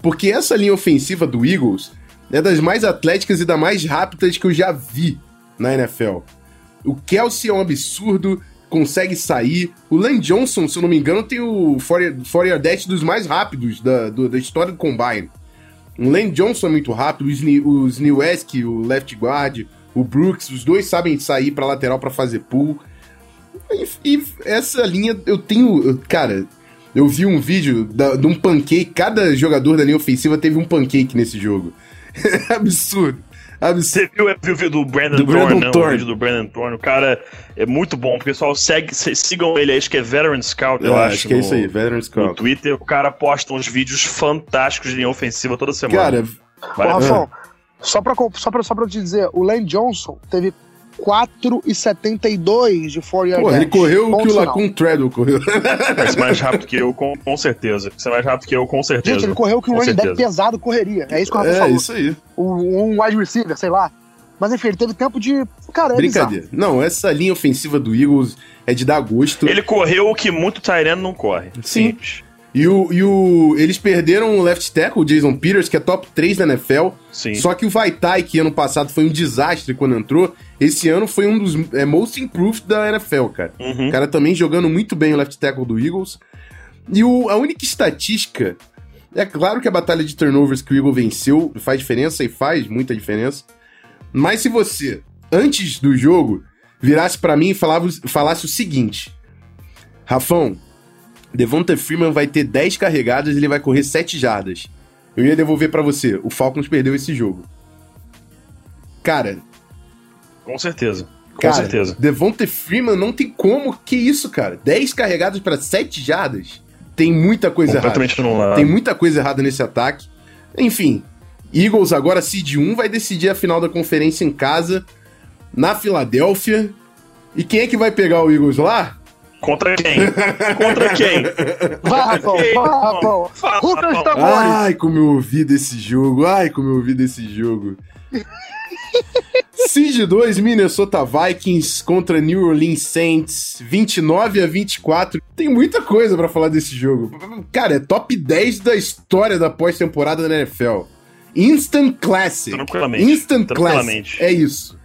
Porque essa linha ofensiva do Eagles é das mais atléticas e das mais rápidas que eu já vi na NFL. O Kelsey é um absurdo, consegue sair. O Lane Johnson, se eu não me engano, tem o 40 Dash dos mais rápidos da, do, da história do Combine. O Lane Johnson é muito rápido, o Snewesk, o left guard, o Brooks, os dois sabem sair para lateral para fazer pull. E, e, essa linha eu tenho. Cara, eu vi um vídeo da, de um pancake. Cada jogador da linha ofensiva teve um pancake nesse jogo. <laughs> absurdo. Você viu o vídeo do Brandon, do Brandon Thorne, Thorne. o vídeo do Brandon Thorne? O cara é muito bom. O pessoal segue, sigam ele, acho que é Veteran Scout, eu, eu acho. acho que no, é isso aí, Veteran Scout. No Twitter, o cara posta uns vídeos fantásticos de linha ofensiva toda semana. Cara, Ô, Rafão, só pra, só, pra, só pra te dizer, o Lane Johnson teve 4,72 de 4 yard Pô, ele correu o que o Lacun Treadwell correu. Vai ser mais rápido que eu, com, com certeza. Vai ser mais rápido que eu, com certeza. Gente, ele correu o que um running back pesado correria. É isso que o Rafa é, falou. É, isso aí. Um, um wide receiver, sei lá. Mas enfim, ele teve tempo de. Cara, é Brincadeira. Bizarro. Não, essa linha ofensiva do Eagles é de dar gosto. Ele correu o que muito Tyrene não corre. Sim. Simples. E o, e o. Eles perderam o left tackle, o Jason Peters, que é top 3 da NFL. Sim. Só que o Vaitai, que ano passado foi um desastre quando entrou, esse ano foi um dos é, most improved da NFL, cara. Uhum. O cara também jogando muito bem o left tackle do Eagles. E o, a única estatística. É claro que a batalha de turnovers que o Eagle venceu faz diferença e faz muita diferença. Mas se você, antes do jogo, virasse para mim e falava, falasse o seguinte: Rafão, Devonta Freeman vai ter 10 carregadas e ele vai correr 7 jardas. Eu ia devolver para você. O Falcons perdeu esse jogo. Cara. Com certeza. Com cara, certeza. Devonta Freeman não tem como. Que isso, cara? 10 carregadas para 7 jardas? Tem muita coisa Completamente errada. Tem muita coisa errada nesse ataque. Enfim, Eagles agora seed 1 vai decidir a final da conferência em casa, na Filadélfia. E quem é que vai pegar o Eagles lá? Contra quem? Contra quem? Vai, Rafão, vai, Rafão. Ruca os tambores. Ai, como eu ouvi desse jogo. Ai, como eu ouvi desse jogo. Seed 2, Minnesota Vikings contra New Orleans Saints, 29 a 24. Tem muita coisa para falar desse jogo. Cara, é top 10 da história da pós-temporada da NFL. Instant Classic. Tranquilamente. Instant Tranquilamente. Classic. É isso.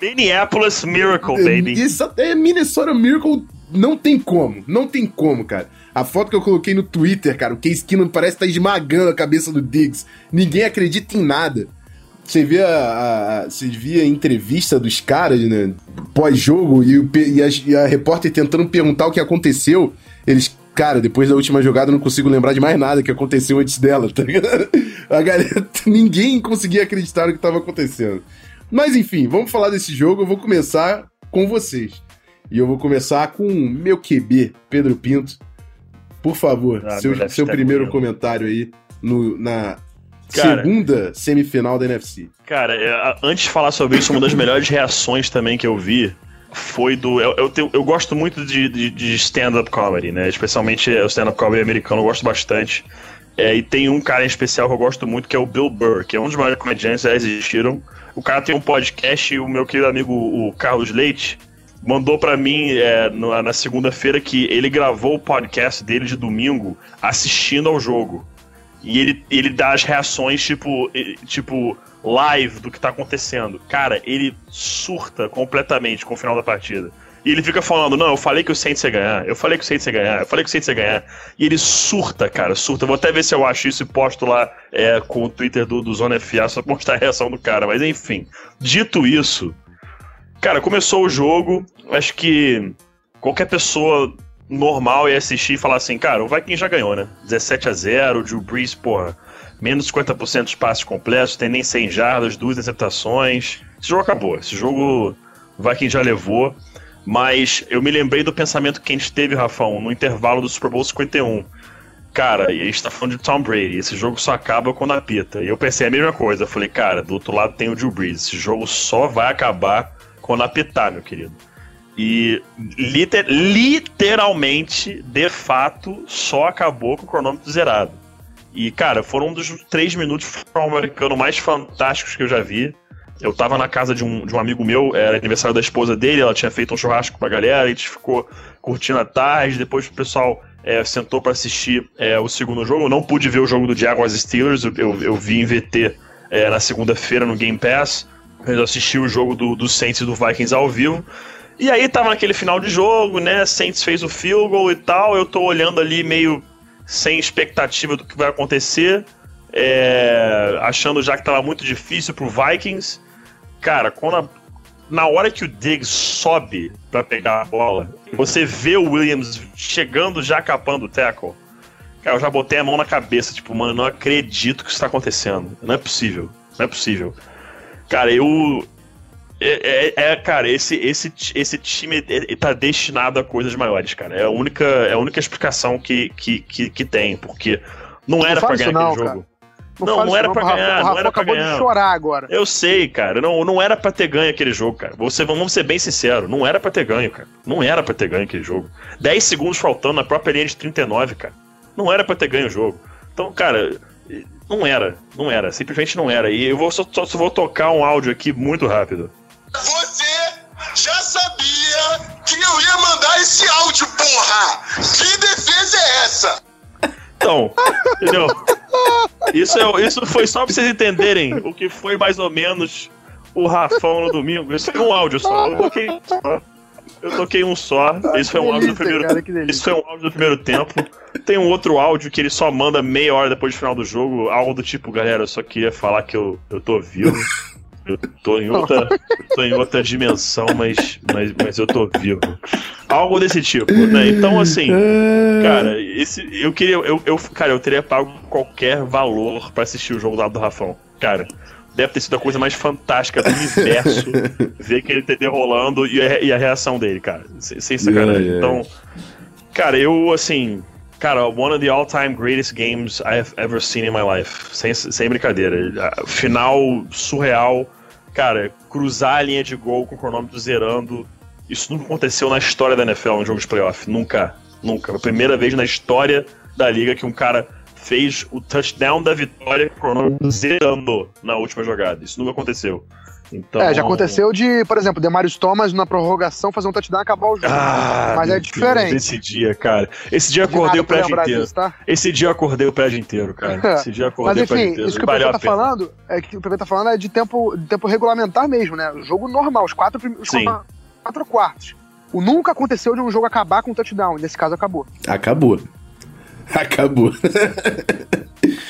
Minneapolis Miracle, baby. Isso é Minnesota Miracle não tem como, não tem como, cara. A foto que eu coloquei no Twitter, cara, o Case Keenum parece estar tá esmagando a cabeça do Diggs. Ninguém acredita em nada. Você vê a, a, você via a entrevista dos caras, né, pós-jogo, e, e, a, e a repórter tentando perguntar o que aconteceu. Eles, cara, depois da última jogada eu não consigo lembrar de mais nada que aconteceu antes dela, tá ligado? <laughs> A galera, <laughs> ninguém conseguia acreditar no que estava acontecendo. Mas enfim, vamos falar desse jogo. Eu vou começar com vocês. E eu vou começar com meu QB, Pedro Pinto. Por favor, ah, seu, seu primeiro comigo. comentário aí no, na cara, segunda semifinal da NFC. Cara, é, antes de falar sobre isso, uma das melhores reações também que eu vi foi do. Eu, eu, tenho, eu gosto muito de, de, de stand-up comedy, né? Especialmente o stand-up comedy americano, eu gosto bastante. É, e tem um cara em especial que eu gosto muito, que é o Bill Burr, que é um dos maiores comediantes que já existiram. O cara tem um podcast e o meu querido amigo, o Carlos Leite, mandou para mim é, na, segunda-feira que ele gravou o podcast dele de domingo assistindo ao jogo. E ele, ele dá as reações, tipo, tipo, live do que tá acontecendo. Cara, ele surta completamente com o final da partida. E ele fica falando, não, eu falei que o Saints ia ganhar, eu falei que o Saints ia ganhar, eu falei que o Saints ia ganhar. E ele surta, cara, surta. Vou até ver se eu acho isso e posto lá é, com o Twitter do, do Zona FA só pra mostrar a reação do cara. Mas enfim, dito isso, Cara, começou o jogo, acho que qualquer pessoa normal ia assistir e falar assim, cara, o Vikings já ganhou, né? 17 a 0 o Drew Brees, porra, menos de 50% dos passes completos, tem nem 100 jardas, duas interceptações. Esse jogo acabou, esse jogo o Vikings já levou, mas eu me lembrei do pensamento que a gente teve, Rafão, no intervalo do Super Bowl 51. Cara, a gente tá falando de Tom Brady, esse jogo só acaba quando apita. E eu pensei a mesma coisa, falei, cara, do outro lado tem o Drew Brees, esse jogo só vai acabar apitar, meu querido. E liter, literalmente, de fato, só acabou com o cronômetro zerado. E, cara, foram um dos três minutos americano mais fantásticos que eu já vi. Eu tava na casa de um, de um amigo meu, era aniversário da esposa dele, ela tinha feito um churrasco pra galera, a gente ficou curtindo a tarde, depois o pessoal é, sentou para assistir é, o segundo jogo. Eu não pude ver o jogo do Jaguars Steelers, eu, eu, eu vi em VT é, na segunda-feira no Game Pass. Eu assisti o jogo do, do Saints e do Vikings ao vivo. E aí tava naquele final de jogo, né? Saints fez o field goal e tal. Eu tô olhando ali meio sem expectativa do que vai acontecer. É, achando já que tava muito difícil pro Vikings. Cara, quando a, na hora que o Diggs sobe para pegar a bola, você vê o Williams chegando já capando o tackle. Cara, eu já botei a mão na cabeça, tipo, mano, não acredito que isso tá acontecendo. Não é possível. Não é possível. Cara, eu. É, é, é, cara, esse, esse, esse time tá destinado a coisas maiores, cara. É a única, é a única explicação que, que, que, que tem, porque não era pra ganhar não, aquele jogo. Não, não, não era para ganhar, não era acabou ganhar. de chorar agora. Eu sei, cara. Não, não era para ter ganho aquele jogo, cara. Você, vamos ser bem sinceros, não era para ter ganho, cara. Não era para ter ganho aquele jogo. 10 segundos faltando na própria linha de 39, cara. Não era para ter ganho o jogo. Então, cara, Não era, não era, simplesmente não era. E eu vou só, só, só vou tocar um áudio aqui muito rápido. Você já sabia que eu ia mandar esse áudio, porra! Que defesa é essa? Então, entendeu? Isso, é, isso foi só pra vocês entenderem o que foi mais ou menos o Rafão no domingo. Isso foi um áudio só. Eu toquei, eu toquei um só. Esse foi um áudio do primeiro. Isso foi um áudio do primeiro tempo. Tem um outro áudio que ele só manda meia hora depois do final do jogo. Algo do tipo, galera, eu só queria falar que eu, eu tô vivo. Eu tô em outra, tô em outra dimensão, mas, mas, mas eu tô vivo. Algo desse tipo, né? Então, assim, cara, esse, eu queria. Eu, eu, cara, eu teria pago qualquer valor para assistir o jogo lá do Rafão. Cara, deve ter sido a coisa mais fantástica do universo ver aquele TD rolando e a, e a reação dele, cara. Sem, sem sacanagem. Yeah, yeah. Então, cara, eu, assim. Cara, one of the all-time greatest games I have ever seen in my life. Sem, sem brincadeira. Final surreal cara, cruzar a linha de gol com o cronômetro zerando, isso nunca aconteceu na história da NFL, um jogo de playoff. Nunca. Nunca. A primeira vez na história da liga que um cara fez o touchdown da vitória com o cronômetro zerando na última jogada. Isso nunca aconteceu. Então... É, já aconteceu de, por exemplo, Demarius Thomas na prorrogação fazer um touchdown e acabar o jogo. Ah, mas é diferente. Deus, esse dia, cara. Esse dia acordei o prédio inteiro. Disso, tá? Esse dia acordei o prédio inteiro, cara. <laughs> Esse dia acordei mas, enfim, o prédio inteiro. Isso que o PP tá falando, é que o PP tá falando é de tempo, de tempo regulamentar mesmo, né? O jogo normal, os quatro, os quatro quartos. O nunca aconteceu de um jogo acabar com um touchdown. Nesse caso, acabou. Acabou. <laughs> Acabou.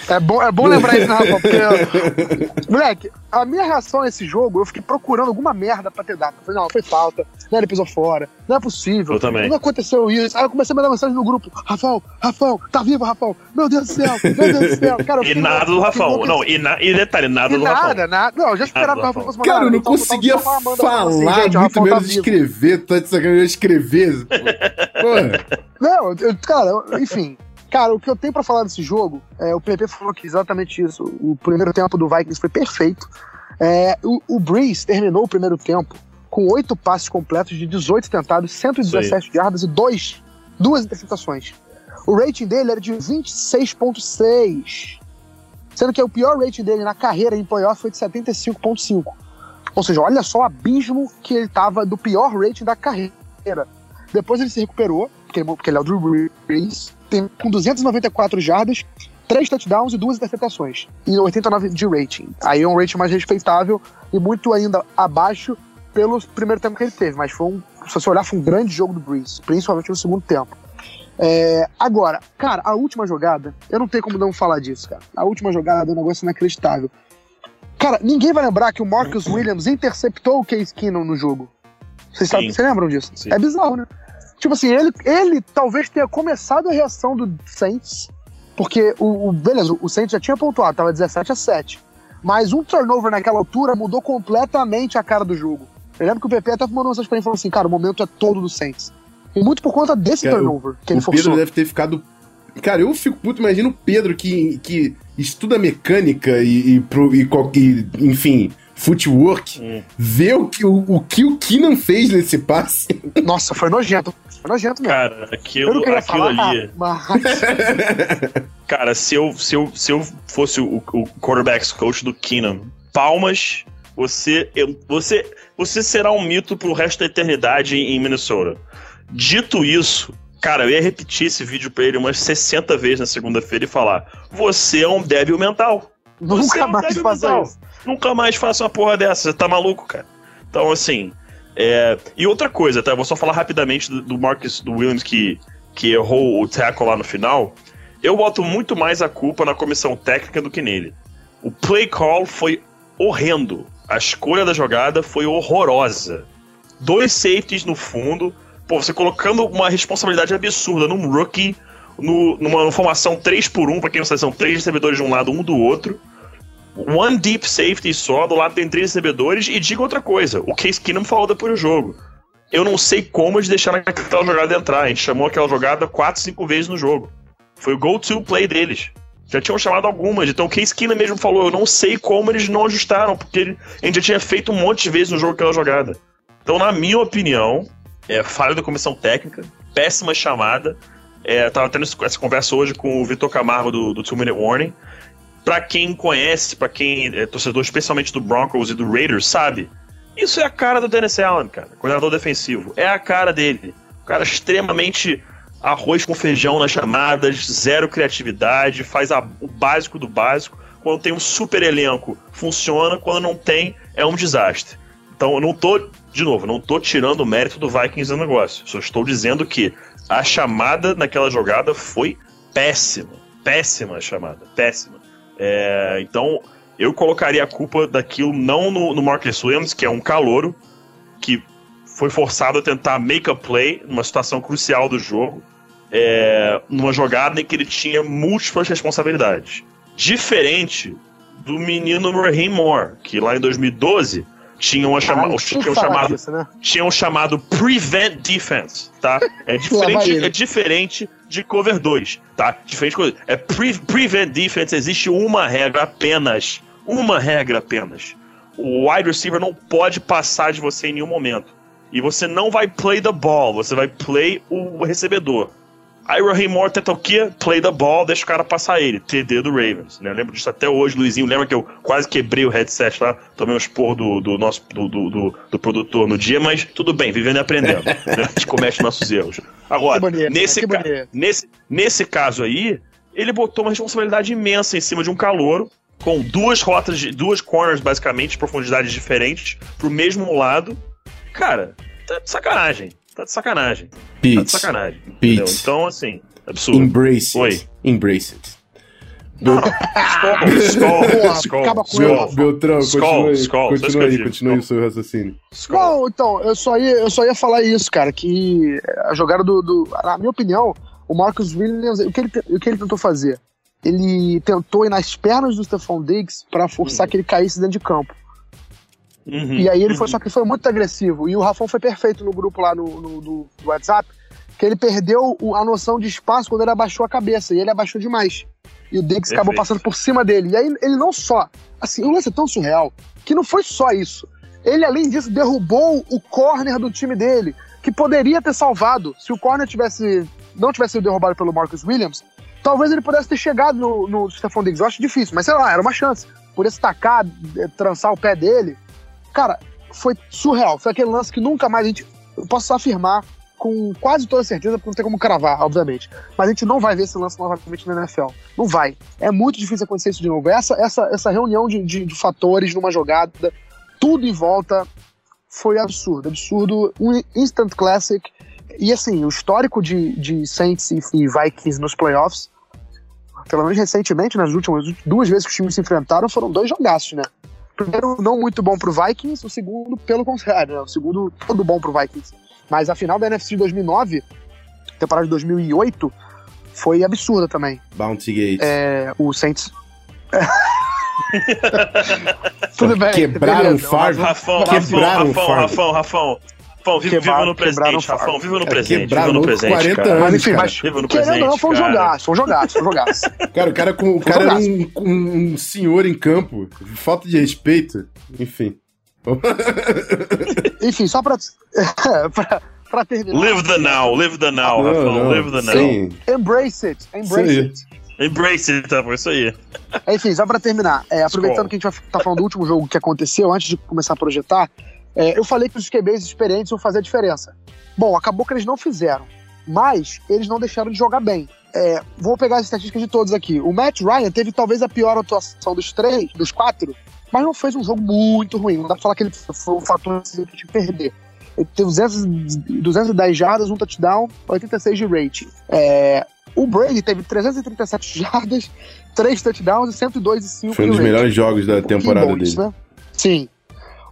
É bom, é bom lembrar isso, né, Rafa? <laughs> Porque, moleque, a minha reação a esse jogo, eu fiquei procurando alguma merda pra ter dado. Eu falei, não, foi falta, não, ele pisou fora, não é possível. Eu também. Não aconteceu isso. Aí eu comecei a mandar mensagem no grupo: Rafael, Rafael, tá vivo, Rafael? Meu Deus do céu, meu Deus do céu. Cara, e nada do Rafael. Não, e, na, e detalhe, nada e do Rafael. Nada, nada. Não, eu já esperava que o Rafael fosse mandar. Cara, eu não conseguia falar assim, muito menos tá escrever, tá de sacanagem escrever. <laughs> Porra. Não, eu, cara, enfim. Cara, o que eu tenho para falar desse jogo, é, o PP falou que exatamente isso. O primeiro tempo do Vikings foi perfeito. É, o, o Breeze terminou o primeiro tempo com oito passes completos de 18 tentados, 117 jardas e dois, duas interceptações. O rating dele era de 26.6, sendo que o pior rating dele na carreira em playoff foi de 75.5. Ou seja, olha só o abismo que ele tava do pior rating da carreira. Depois ele se recuperou, porque, porque ele é o Drew Brees, tem, com 294 jardas, 3 touchdowns e 2 interceptações. E 89 de rating. Aí é um rating mais respeitável e muito ainda abaixo pelo primeiro tempo que ele teve. Mas foi um, se você olhar, foi um grande jogo do Breeze, principalmente no segundo tempo. É, agora, cara, a última jogada, eu não tenho como não falar disso, cara. A última jogada é um negócio inacreditável. Cara, ninguém vai lembrar que o Marcus <clears throat> Williams interceptou o Case Keenum no jogo. Vocês, sabem, vocês lembram disso? Sim. É bizarro, né? Tipo assim, ele, ele talvez tenha começado a reação do Saints, porque o, o beleza, o Saints já tinha pontuado, tava 17 a 7. Mas um turnover naquela altura mudou completamente a cara do jogo. Eu lembro que o PP até mandou mensagem pra mim e falou assim: cara, o momento é todo do Saints. E muito por conta desse cara, turnover que ele o forçou. Pedro deve ter ficado. Cara, eu fico puto, imagina o Pedro que, que estuda mecânica e, e, e, e enfim, footwork, hum. ver o que o, o que o Keenan fez nesse passe. Nossa, foi nojento. Foi nojento mesmo. Cara, aquilo, aquilo falar, ali. Mas... <laughs> <laughs> cara, se eu, se eu, se eu fosse o, o quarterbacks coach do Keenan, palmas, você, eu, você, você será um mito pro resto da eternidade em Minnesota. Dito isso, cara, eu ia repetir esse vídeo pra ele umas 60 vezes na segunda-feira e falar: Você é um débil mental. Nunca é um mais faça isso. Nunca mais faça uma porra dessa, você tá maluco, cara. Então, assim. É... E outra coisa, tá? Eu vou só falar rapidamente do, do Marcus do Williams que, que errou o tackle lá no final. Eu boto muito mais a culpa na comissão técnica do que nele. O play call foi horrendo. A escolha da jogada foi horrorosa. Dois safeties no fundo. Pô, você colocando uma responsabilidade absurda num rookie, no, numa formação 3 por 1 para quem não sabe, são três recebedores de um lado, um do outro one deep safety só, do lado tem três recebedores, e diga outra coisa, o Case Keenum falou depois do jogo. Eu não sei como eles deixaram aquela jogada entrar, a gente chamou aquela jogada quatro, cinco vezes no jogo. Foi o go-to play deles. Já tinham chamado algumas, então o Case Keenum mesmo falou, eu não sei como eles não ajustaram, porque a gente já tinha feito um monte de vezes no jogo aquela jogada. Então, na minha opinião, é falha da comissão técnica, péssima chamada, é, tava tendo essa conversa hoje com o Vitor Camargo do, do Two Minute Warning, para quem conhece, para quem é torcedor especialmente do Broncos e do Raiders, sabe? Isso é a cara do Dennis Allen, cara, coordenador defensivo. É a cara dele. O cara extremamente arroz com feijão nas chamadas, zero criatividade, faz a, o básico do básico. Quando tem um super elenco, funciona, quando não tem, é um desastre. Então eu não tô, de novo, não tô tirando o mérito do Vikings no negócio. Só estou dizendo que a chamada naquela jogada foi péssima. Péssima a chamada, péssima. É, então, eu colocaria a culpa daquilo não no, no Marcus Williams, que é um calouro, que foi forçado a tentar make a play numa situação crucial do jogo, é, numa jogada em que ele tinha múltiplas responsabilidades. Diferente do menino Raheem Moore, que lá em 2012 tinham, uma chama tinham, chamado, isso, né? tinham chamado Prevent Defense, tá? É <laughs> diferente, é diferente de Cover 2, tá? Diferente de É pre Prevent Defense, existe uma regra apenas. Uma regra apenas. O wide receiver não pode passar de você em nenhum momento. E você não vai play the ball, você vai play o recebedor. Raheem Moore tenta o quê? Play the ball, deixa o cara passar ele. TD do Ravens. Né? Eu lembro disso até hoje, Luizinho. Lembra que eu quase quebrei o headset lá? Tomei um expor do, do nosso do, do, do, do, produtor no dia, mas tudo bem, vivendo e aprendendo. <laughs> né? A gente comete nossos erros. Agora, bonito, nesse, ca nesse, nesse caso aí, ele botou uma responsabilidade imensa em cima de um calouro, com duas rotas, de, duas corners, basicamente, profundidades diferentes, pro mesmo lado. Cara, tá de sacanagem. Tá de sacanagem. Pete. Tá de sacanagem. Pete. Então, assim, absurdo. Embrace it. Oi. Embrace it. Skol, <laughs> Skol, Acaba com Skol. Beltrão, continua aí, continua aí, continua aí o seu raciocínio. Não, então, eu só, ia, eu só ia falar isso, cara, que a jogada do, do na minha opinião, o Marcus Williams, o que ele, o que ele tentou fazer? Ele tentou ir nas pernas do Stephon Diggs para forçar uhum. que ele caísse dentro de campo. Uhum, e aí ele foi, uhum. só que foi muito agressivo. E o Rafão foi perfeito no grupo lá no, no, no WhatsApp, que ele perdeu a noção de espaço quando ele abaixou a cabeça. E ele abaixou demais. E o Diggs acabou passando por cima dele. E aí ele não só. Assim, o lance é tão surreal que não foi só isso. Ele, além disso, derrubou o corner do time dele, que poderia ter salvado. Se o corner tivesse não tivesse sido derrubado pelo Marcus Williams, talvez ele pudesse ter chegado no, no Stephon Diggs. Eu acho difícil, mas sei lá, era uma chance. Por esse tacar, eh, trançar o pé dele, Cara, foi surreal. Foi aquele lance que nunca mais a gente. Eu posso afirmar com quase toda certeza, porque não tem como cravar, obviamente. Mas a gente não vai ver esse lance novamente na NFL. Não vai. É muito difícil acontecer isso de novo. Essa, essa, essa reunião de, de, de fatores numa jogada, tudo em volta foi absurdo. Absurdo. Um instant classic. E assim, o histórico de, de Saints e Vikings nos playoffs, pelo menos recentemente, nas últimas duas vezes que os times se enfrentaram, foram dois jogaços, né? Primeiro não muito bom pro Vikings, o segundo pelo contrário, né? O segundo todo bom pro Vikings. Mas a final da NFC de 2009, temporada de 2008, foi absurda também. Bounty Gate. É, o Saints... <laughs> Tudo bem. Quebraram o Favre. Rafão, Rafão, Rafão, Rafão. Rafão, viva, viva no presente, Rafão, viva no é, presente, viva no presente, 40 cara. Anos, mas enfim, cara. mas viva no presente, não, foi um jogaço, foi um jogaço, foi um jogaço. <laughs> Cara, o cara, com, o cara era um, um, um senhor em campo, falta de respeito, enfim. <laughs> enfim, só pra, <laughs> pra, pra terminar. Live the now, live the now, não, Rafão, não, live the now. Sim. Embrace it, embrace it. Embrace it, tá, isso aí. Enfim, só pra terminar, é, aproveitando que a gente vai estar tá falando do último jogo que aconteceu, antes de começar a projetar, é, eu falei que os QBs experientes iam fazer a diferença. Bom, acabou que eles não fizeram, mas eles não deixaram de jogar bem. É, vou pegar as estatísticas de todos aqui. O Matt Ryan teve talvez a pior atuação dos três, dos quatro, mas não fez um jogo muito ruim. Não dá pra falar que ele foi o fator de perder. Ele teve 200, 210 jardas, um touchdown, 86 de rating. É, o Brady teve 337 <laughs> jardas, 3 touchdowns e 102 e 5 Foi um dos melhores jogos da temporada dele. Né? Sim.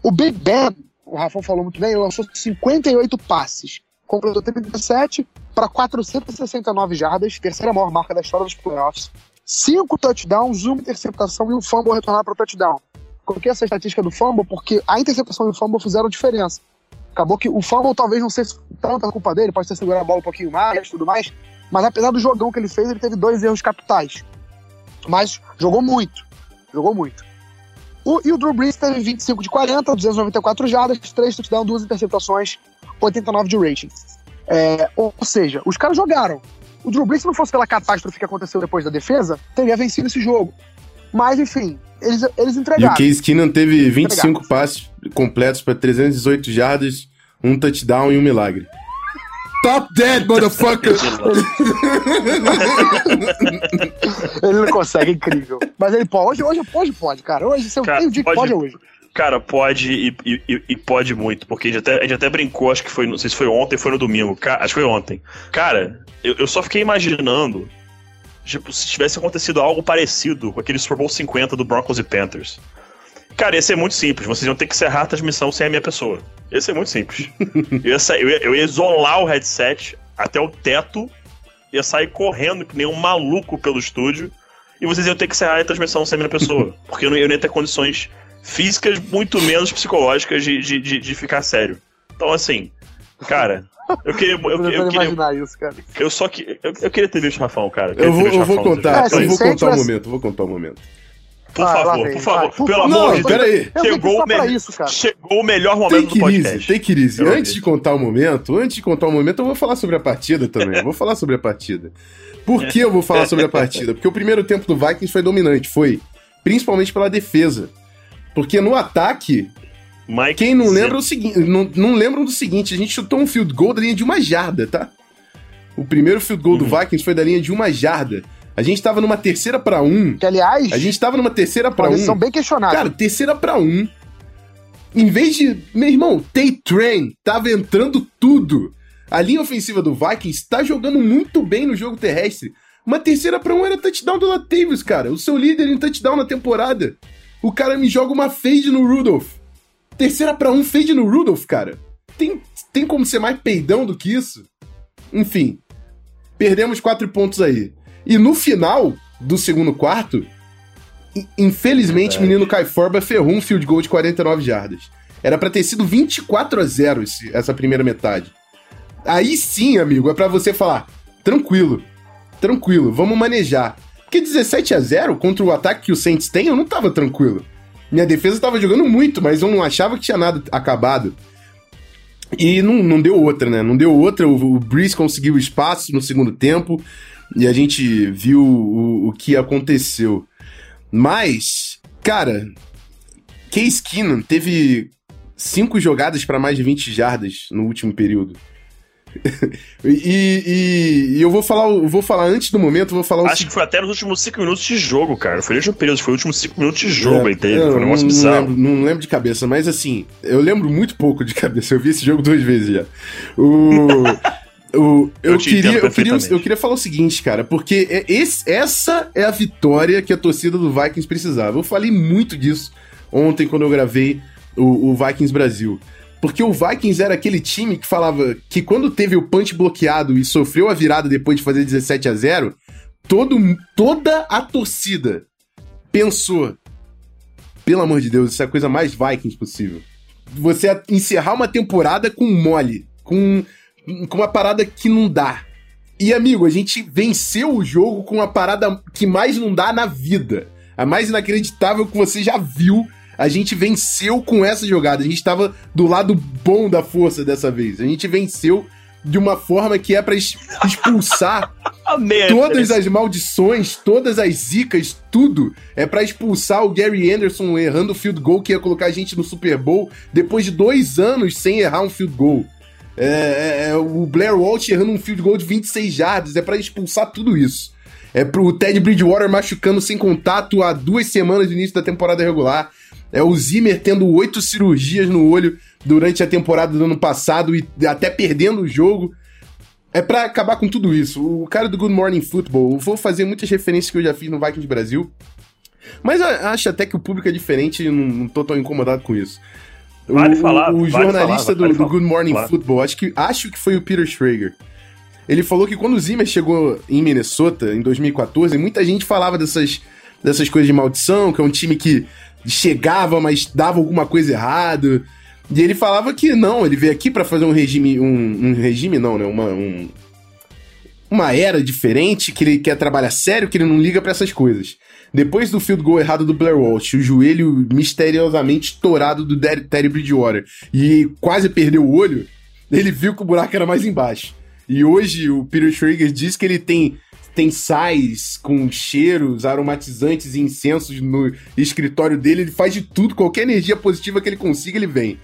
O Big Ben o Rafa falou muito bem, ele lançou 58 passes, completou 37 para 469 jardas, terceira maior marca da história dos playoffs. Cinco touchdowns, uma interceptação e um fumble retornar para o touchdown. Coloquei essa estatística do fumble porque a interceptação e o fumble fizeram diferença. Acabou que o fumble talvez não seja tanta culpa dele, pode ter segurado a bola um pouquinho mais tudo mais, mas apesar do jogão que ele fez, ele teve dois erros capitais. Mas jogou muito. Jogou muito. O, e o Drew Brees teve 25 de 40, 294 jardas, 3 touchdowns, 2 interceptações, 89 de rating. É, ou, seja, os caras jogaram. O Drew Brees, se não fosse pela catástrofe que aconteceu depois da defesa, teria vencido esse jogo. Mas, enfim, eles, eles entregaram. E o Case Keenan teve 25 entregaram. passes completos para 318 jardas, um touchdown e um milagre. Top dead, motherfucker! <laughs> ele não consegue, incrível. Mas ele pode, hoje, hoje, hoje pode, cara. Hoje, se eu tenho dia que pode, é hoje. Cara, pode e, e, e, pode muito, porque a gente, até, a gente até brincou, acho que foi, não sei se foi ontem ou foi no domingo, cara, acho que foi ontem. Cara, eu, eu só fiquei imaginando, tipo, se tivesse acontecido algo parecido com aquele Super Bowl 50 do Broncos e Panthers. Cara, ia ser muito simples, vocês iam ter que encerrar a transmissão sem a minha pessoa. Ia ser muito simples. eu, ia sair, eu, ia, eu ia isolar o headset até o teto, ia sair correndo que nem um maluco pelo estúdio, e vocês iam ter que encerrar a transmissão sem a minha pessoa, <laughs> porque eu não, eu não ia ter condições físicas, muito menos psicológicas de, de, de, de ficar sério. Então, assim, cara, eu queria. <laughs> Eu, eu, eu queria imaginar isso, cara. Eu só que. Eu, eu queria ter visto o Rafão, cara. Eu, vou, eu vou contar, é, assim, eu vou contar um momento, vou contar um momento. Por ah, favor, por favor, por pelo amor de Deus. Peraí. Chegou, o me... isso, chegou o melhor momento do podcast. Tem crise. Antes de contar o momento, antes de contar o momento, eu vou falar sobre a partida também. eu vou falar sobre a partida. Por que eu vou falar sobre a partida? Porque o primeiro tempo do Vikings foi dominante, foi. Principalmente pela defesa. Porque no ataque, Mike quem não lembra o seguinte, não, não lembram do seguinte, a gente chutou um field goal da linha de uma jarda, tá? O primeiro field goal uhum. do Vikings foi da linha de uma jarda. A gente tava numa terceira para um. Que, aliás, a gente tava numa terceira para um. São bem questionados. Cara, terceira para um. Em vez de, meu irmão, Tay Train tava entrando tudo. A linha ofensiva do Vikings tá jogando muito bem no jogo terrestre. Uma terceira para um era touchdown do Latavius, cara. O seu líder em touchdown na temporada. O cara me joga uma fade no Rudolph. Terceira para um fade no Rudolph, cara. Tem, tem como ser mais peidão do que isso? Enfim, perdemos quatro pontos aí. E no final do segundo quarto, infelizmente, o menino Kai Forba ferrou um field goal de 49 jardas. Era para ter sido 24 a 0 esse, essa primeira metade. Aí sim, amigo, é para você falar: tranquilo, tranquilo, vamos manejar. Porque 17 a 0 contra o ataque que o Saints tem, eu não tava tranquilo. Minha defesa tava jogando muito, mas eu não achava que tinha nada acabado. E não, não deu outra, né? Não deu outra. O, o Breeze conseguiu espaço no segundo tempo e a gente viu o, o que aconteceu. Mas, cara, Case Keenan teve cinco jogadas para mais de 20 jardas no último período. <laughs> e, e, e, eu vou falar, eu vou falar antes do momento, vou falar Acho que foi até nos últimos 5 minutos de jogo, cara. Foi no último período, foi os últimos 5 minutos de jogo é, aí teve. Foi um negócio não, bizarro. Lembro, não lembro de cabeça, mas assim, eu lembro muito pouco de <laughs> cabeça. Eu vi esse jogo duas vezes já. O. O, eu, eu, queria, eu, queria, eu queria falar o seguinte, cara, porque é esse, essa é a vitória que a torcida do Vikings precisava. Eu falei muito disso ontem quando eu gravei o, o Vikings Brasil. Porque o Vikings era aquele time que falava que quando teve o punch bloqueado e sofreu a virada depois de fazer 17 a 0 todo, toda a torcida pensou: pelo amor de Deus, isso é a coisa mais Vikings possível. Você encerrar uma temporada com mole, com, com uma parada que não dá. E, amigo, a gente venceu o jogo com a parada que mais não dá na vida. A mais inacreditável que você já viu a gente venceu com essa jogada. A gente estava do lado bom da força dessa vez. A gente venceu de uma forma que é para expulsar <laughs> todas as maldições, todas as zicas, tudo. É para expulsar o Gary Anderson errando o field goal que ia colocar a gente no Super Bowl depois de dois anos sem errar um field goal. É, é, é o Blair Walsh errando um field goal de 26 jardas. É para expulsar tudo isso. É pro Ted Bridgewater machucando sem contato há duas semanas do início da temporada regular. É o Zimmer tendo oito cirurgias no olho durante a temporada do ano passado e até perdendo o jogo. É para acabar com tudo isso. O cara do Good Morning Football, vou fazer muitas referências que eu já fiz no Vikings Brasil. Mas acho até que o público é diferente e não, não tô tão incomodado com isso. Vale o, falar, o, vale jornalista falar, do, do, Good Morning falar. Football, acho que, acho que foi o Peter Schrager. Ele falou que quando o Zimmer chegou em Minnesota, em 2014, muita gente falava dessas, dessas coisas de maldição, que é um time que chegava, mas dava alguma coisa errada. E ele falava que não, ele veio aqui para fazer um regime, um, um, regime não, né, uma, um, uma era diferente, que ele quer trabalhar sério, que ele não liga para essas coisas. Depois do field goal errado do Blair Walsh, o joelho misteriosamente estourado do Terry Bridgewater e quase perdeu o olho, ele viu que o buraco era mais embaixo. E hoje o Peter Schrager diz que ele tem tem sais com cheiros, aromatizantes e incensos no escritório dele. Ele faz de tudo, qualquer energia positiva que ele consiga, ele vem.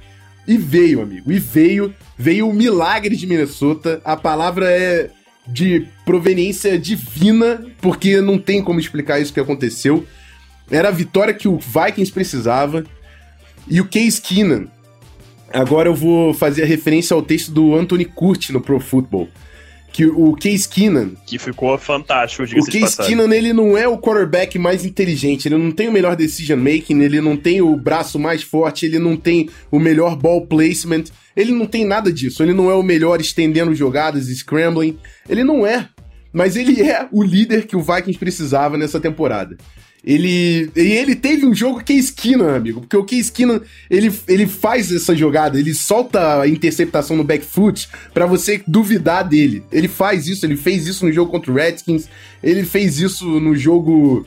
E veio, amigo. E veio. Veio o milagre de Minnesota. A palavra é de proveniência divina, porque não tem como explicar isso que aconteceu. Era a vitória que o Vikings precisava. E o Case Keenan. Agora eu vou fazer a referência ao texto do Anthony Curti no Pro Football que o Case Keenan. Que ficou fantástico, O Case Keenan, ele não é o quarterback mais inteligente, ele não tem o melhor decision making, ele não tem o braço mais forte, ele não tem o melhor ball placement, ele não tem nada disso. Ele não é o melhor estendendo jogadas, scrambling, ele não é. Mas ele é o líder que o Vikings precisava nessa temporada. Ele, e ele teve um jogo que é esquina, amigo, porque o que esquina ele, ele faz essa jogada, ele solta a interceptação no back foot para você duvidar dele. Ele faz isso, ele fez isso no jogo contra o Redskins, ele fez isso no jogo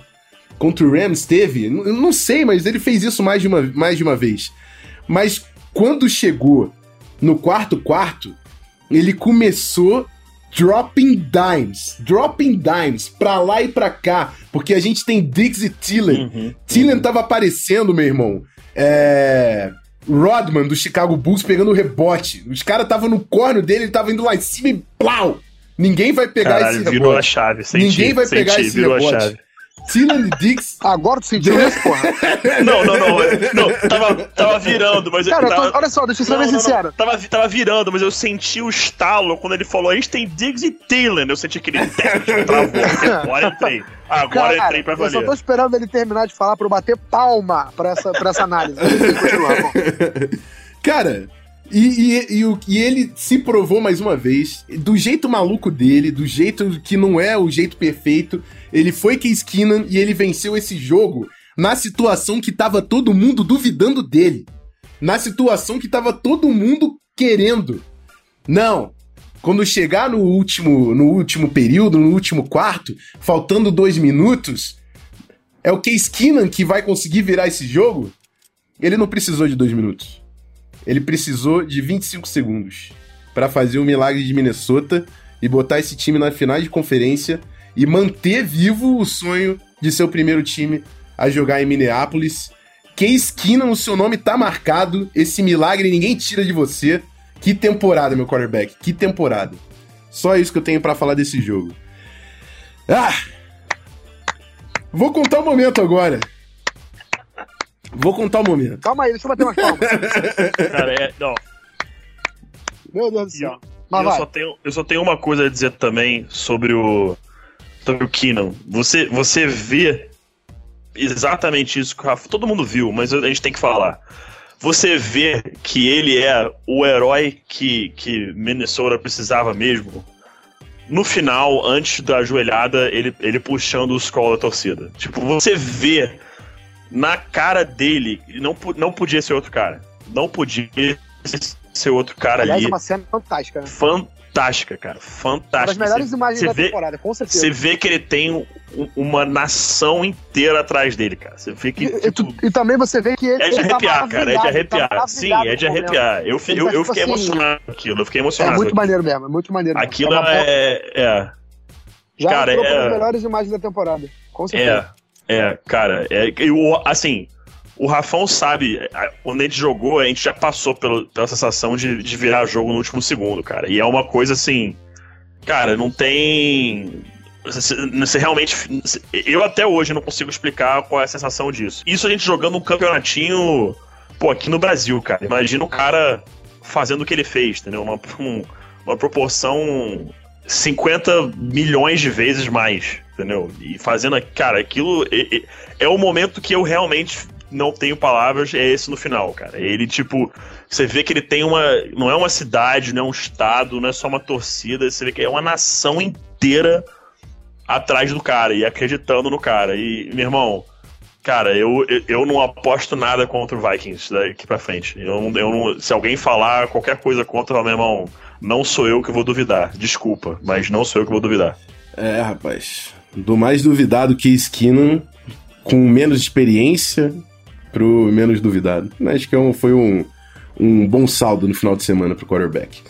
contra o Rams, teve? Não, não sei, mas ele fez isso mais de uma, mais de uma vez. Mas quando chegou no quarto quarto, ele começou dropping dimes, dropping dimes pra lá e pra cá, porque a gente tem Diggs e Thielen. Uhum, Thielen uhum. tava aparecendo, meu irmão. É... Rodman do Chicago Bulls pegando o rebote. Os caras estavam no corno dele, ele tava indo lá em cima e plau! Ninguém vai pegar Caralho, esse rebote. virou a chave, senti, Ninguém vai senti, pegar esse rebote. Dylan Dix. Agora tu sentiu isso, porra? <laughs> Não, não, não. Não, tava, tava virando, mas. Cara, tava... tô, olha só, deixa eu ser bem sincero. Tava, tava virando, mas eu senti o estalo quando ele falou: a gente tem Diggs e Thielen. Eu senti aquele técnico <laughs> travou. Agora entrei. Agora Cara, entrei pra valer. Eu só tô esperando ele terminar de falar pra eu bater palma pra essa, pra essa análise. <laughs> Cara, e, e, e, e, ele se provou mais uma vez, do jeito maluco dele, do jeito que não é o jeito perfeito. Ele foi Case Keenan e ele venceu esse jogo na situação que tava todo mundo duvidando dele. Na situação que tava todo mundo querendo. Não. Quando chegar no último, no último período, no último quarto, faltando dois minutos, é o Case Keenan que vai conseguir virar esse jogo? Ele não precisou de dois minutos ele precisou de 25 segundos para fazer o milagre de Minnesota e botar esse time na final de conferência e manter vivo o sonho de ser o primeiro time a jogar em Minneapolis. Case Keenum, o seu nome tá marcado, esse milagre ninguém tira de você. Que temporada, meu quarterback, que temporada. Só isso que eu tenho para falar desse jogo. Ah! Vou contar o um momento agora. Vou contar o um momento. Calma aí, deixa eu bater umas palmas. <laughs> Cara, é. Não. Meu Deus do céu. Eu, eu só, tenho, eu só tenho uma coisa a dizer também sobre o. Sobre o Keenan. Você, você vê exatamente isso que o Rafa. Todo mundo viu, mas a gente tem que falar. Você vê que ele é o herói que, que Minnesota precisava mesmo. No final, antes da ajoelhada, ele, ele puxando o scroll da torcida. Tipo, você vê na cara dele. Não, não podia ser outro cara. Não podia ser outro cara Aliás, ali. é uma cena fantástica, né? Fantástica, cara. Fantástica. Uma das melhores você, imagens você da vê, temporada, com certeza. Você vê que ele tem uma nação inteira atrás dele, cara. Você vê que. E, tipo, e, e também você vê que ele. É de tá arrepiar, tá cara. É de arrepiar. Tá Sim, é de arrepiar. Eu, eu, eu, eu fiquei assim, emocionado com aquilo. Eu fiquei emocionado. É muito maneiro mesmo, é muito maneiro. Aquilo é. é... Já cara, é... as melhores imagens da temporada. Com certeza. É. É, cara, é, eu, assim, o Rafão sabe, quando a gente jogou, a gente já passou pelo, pela sensação de, de virar jogo no último segundo, cara. E é uma coisa assim, cara, não tem. Você realmente. Eu até hoje não consigo explicar qual é a sensação disso. Isso a gente jogando um campeonatinho, pô, aqui no Brasil, cara. Imagina o cara fazendo o que ele fez, entendeu? Uma, um, uma proporção 50 milhões de vezes mais entendeu? E fazendo, cara, aquilo é, é, é, o momento que eu realmente não tenho palavras, é esse no final, cara. Ele, tipo, você vê que ele tem uma. Não é uma cidade, não é um estado, não é só uma torcida, você vê que é uma nação inteira atrás do cara e acreditando no cara. E, meu irmão, cara, eu, eu não aposto nada contra o Vikings daqui pra frente. Eu, eu não, se alguém falar qualquer coisa contra, meu irmão, não sou eu que vou duvidar. Desculpa, mas não sou eu que vou duvidar. É, rapaz do mais duvidado que Skinner, com menos experiência pro menos duvidado. Acho que é foi um, um bom saldo no final de semana pro quarterback.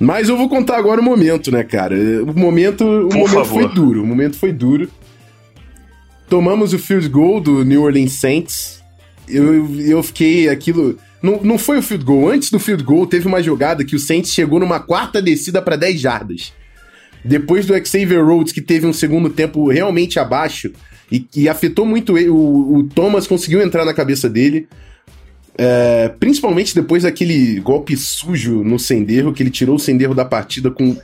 Mas eu vou contar agora o momento, né, cara? O momento, o momento foi duro. O momento foi duro. Tomamos o field goal do New Orleans Saints. Eu, eu fiquei aquilo. Não, não foi o field goal. Antes do field goal, teve uma jogada que o Saints chegou numa quarta descida para 10 jardas. Depois do Xavier Rhodes, que teve um segundo tempo realmente abaixo e que afetou muito ele, o, o Thomas conseguiu entrar na cabeça dele. É, principalmente depois daquele golpe sujo no Senderro, que ele tirou o Senderro da partida com.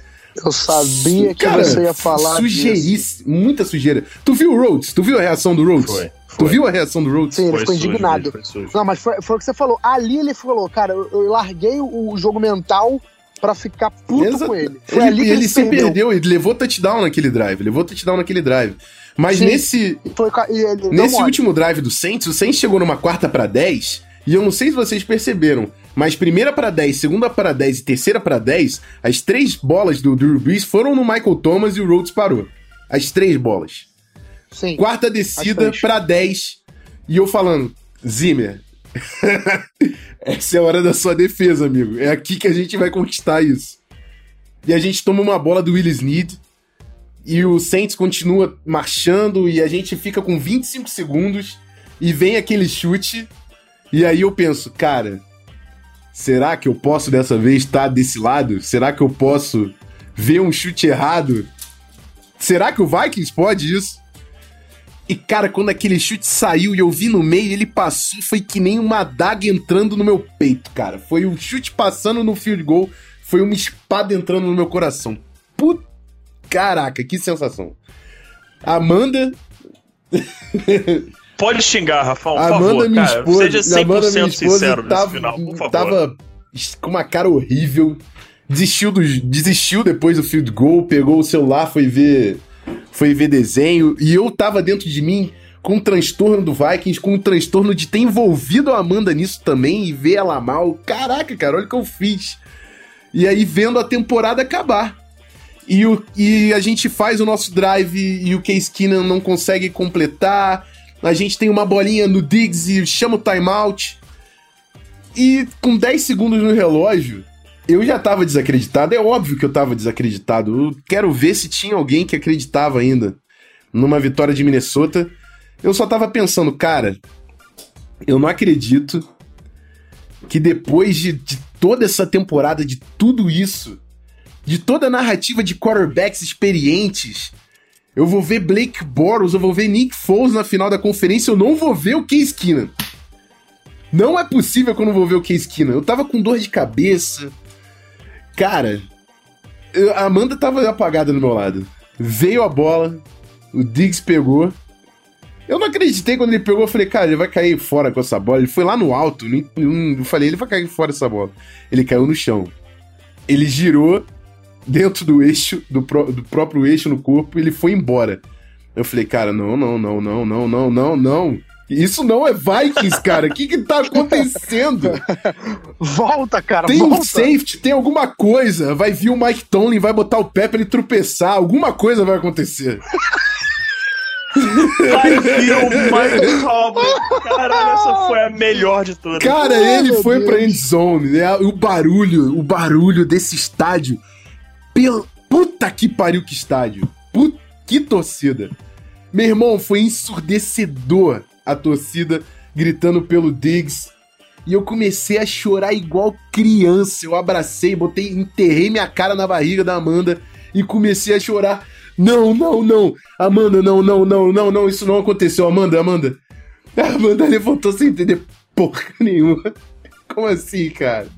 Eu sabia que Cara, você ia falar Sujeiríssimo, muita sujeira. Tu viu o Rhodes? Tu viu a reação do Rhodes? Foi. Foi. Tu viu a reação do Rhodes? Sim, ele ficou indignado. Não, mas foi, foi, o que você falou. Ali ele falou, cara, eu, eu larguei o jogo mental para ficar puto Exato. com ele. Foi ele, ali que ele, ele se perdeu. perdeu, ele levou touchdown naquele drive, levou touchdown naquele drive. Mas Sim. nesse Foi, nesse último drive do Saints, o Saints chegou numa quarta para 10, e eu não sei se vocês perceberam, mas primeira para 10, segunda para 10 e terceira para 10, as três bolas do Drew Brees foram no Michael Thomas e o Rhodes parou. As três bolas. Sim. Quarta descida para 10, e eu falando, Zimmer, <laughs> essa é a hora da sua defesa, amigo. É aqui que a gente vai conquistar isso. E a gente toma uma bola do Willis Need. E o Saints continua marchando. E a gente fica com 25 segundos. E vem aquele chute. E aí eu penso, cara, será que eu posso dessa vez estar desse lado? Será que eu posso ver um chute errado? Será que o Vikings pode isso? E, cara, quando aquele chute saiu e eu vi no meio, ele passou, foi que nem uma adaga entrando no meu peito, cara. Foi um chute passando no field goal, foi uma espada entrando no meu coração. Puta, caraca, que sensação. Amanda. <laughs> Pode xingar, Rafael, por Amanda, favor, minha cara. Esposa, seja 100% Amanda, minha esposa, sincero tava, nesse final, por favor. Tava com uma cara horrível. Desistiu, do, desistiu depois do field goal, pegou o celular, foi ver foi ver desenho, e eu tava dentro de mim com o transtorno do Vikings, com o transtorno de ter envolvido a Amanda nisso também e ver ela mal. Caraca, cara, olha o que eu fiz. E aí vendo a temporada acabar. E, o, e a gente faz o nosso drive e o Case Keenan não consegue completar. A gente tem uma bolinha no Diggs e chama o timeout. E com 10 segundos no relógio, eu já tava desacreditado, é óbvio que eu tava desacreditado. Eu quero ver se tinha alguém que acreditava ainda numa vitória de Minnesota. Eu só tava pensando, cara, eu não acredito que depois de, de toda essa temporada, de tudo isso, de toda a narrativa de quarterbacks experientes, eu vou ver Blake Bortles, eu vou ver Nick Foles na final da conferência, eu não vou ver o Case Keenan. Não é possível que eu não vou ver o Case Keenan. Eu tava com dor de cabeça, Cara, a Amanda tava apagada do meu lado. Veio a bola, o Diggs pegou. Eu não acreditei quando ele pegou, eu falei, cara, ele vai cair fora com essa bola. Ele foi lá no alto, eu falei, ele vai cair fora essa bola. Ele caiu no chão. Ele girou dentro do eixo, do, pro, do próprio eixo no corpo, e ele foi embora. Eu falei, cara, não, não, não, não, não, não, não, não. Isso não é Vikings, cara. O que que tá acontecendo? volta, cara, tem volta. um safety, tem alguma coisa. Vai vir o Mike Tomlin, vai botar o pé pra ele tropeçar. Alguma coisa vai acontecer. Vai vir o Mike Tomlin. Caralho, essa foi a melhor de todas. Cara, ele foi Deus. pra endzone. Né? O barulho, o barulho desse estádio. Pelo... Puta que pariu que estádio. Puta que torcida. Meu irmão, foi ensurdecedor a torcida gritando pelo Diggs. E eu comecei a chorar igual criança. Eu abracei, botei, enterrei minha cara na barriga da Amanda e comecei a chorar. Não, não, não. Amanda, não, não, não, não, não, isso não aconteceu. Amanda, Amanda. <laughs> A Amanda levantou sem entender porra nenhuma. <laughs> Como assim, cara?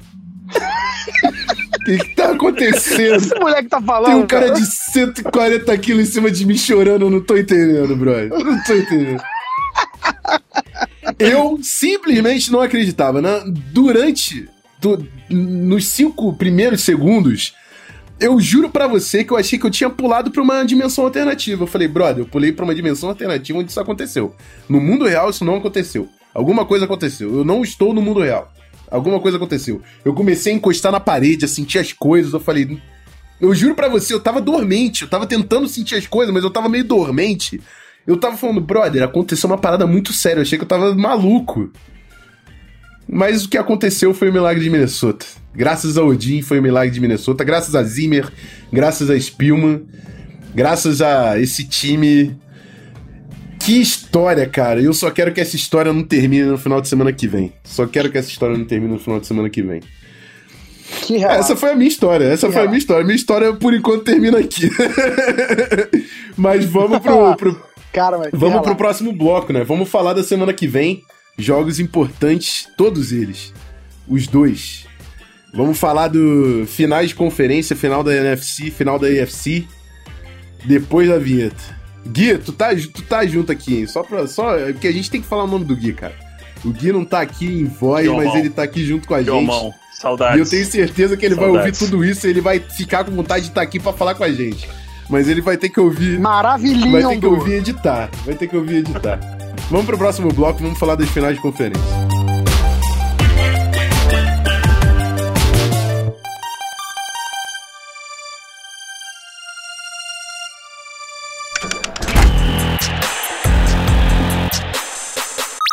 O que, que tá acontecendo? Esse moleque tá falando. Tem um cara, cara de 140 quilos em cima de mim chorando, eu não tô entendendo, brother. Eu não tô entendendo. Eu simplesmente não acreditava. Né? Durante. Do, nos cinco primeiros segundos, eu juro para você que eu achei que eu tinha pulado pra uma dimensão alternativa. Eu falei, brother, eu pulei pra uma dimensão alternativa onde isso aconteceu. No mundo real, isso não aconteceu. Alguma coisa aconteceu. Eu não estou no mundo real. Alguma coisa aconteceu. Eu comecei a encostar na parede, a sentir as coisas. Eu falei. Eu juro para você, eu tava dormente. Eu tava tentando sentir as coisas, mas eu tava meio dormente. Eu tava falando, brother, aconteceu uma parada muito séria. Eu achei que eu tava maluco. Mas o que aconteceu foi o milagre de Minnesota. Graças a Odin foi o milagre de Minnesota. Graças a Zimmer, graças a Spielman, graças a esse time. Que história, cara. Eu só quero que essa história não termine no final de semana que vem. Só quero que essa história não termine no final de semana que vem. Que essa foi a minha história. Essa que foi relato. a minha história. Minha história, por enquanto, termina aqui. <laughs> mas vamos pro. pro Cara, mas vamos pro próximo bloco, né? Vamos falar da semana que vem. Jogos importantes, todos eles. Os dois. Vamos falar do finais de conferência, final da NFC, final da AFC. Depois da vinheta. Gui, tu tá, tu tá junto aqui, hein? Só pra. Só, porque a gente tem que falar o nome do Gui, cara. O Gui não tá aqui em voz, mas ele tá aqui junto com a gente. Mão. Saudades. E eu tenho certeza que ele Saudades. vai ouvir tudo isso e ele vai ficar com vontade de estar aqui para falar com a gente. Mas ele vai ter que ouvir. Maravilhoso! Vai ter que ouvir editar. Vai ter que ouvir editar. vamos pro próximo bloco, vamos falar das finais de conferência.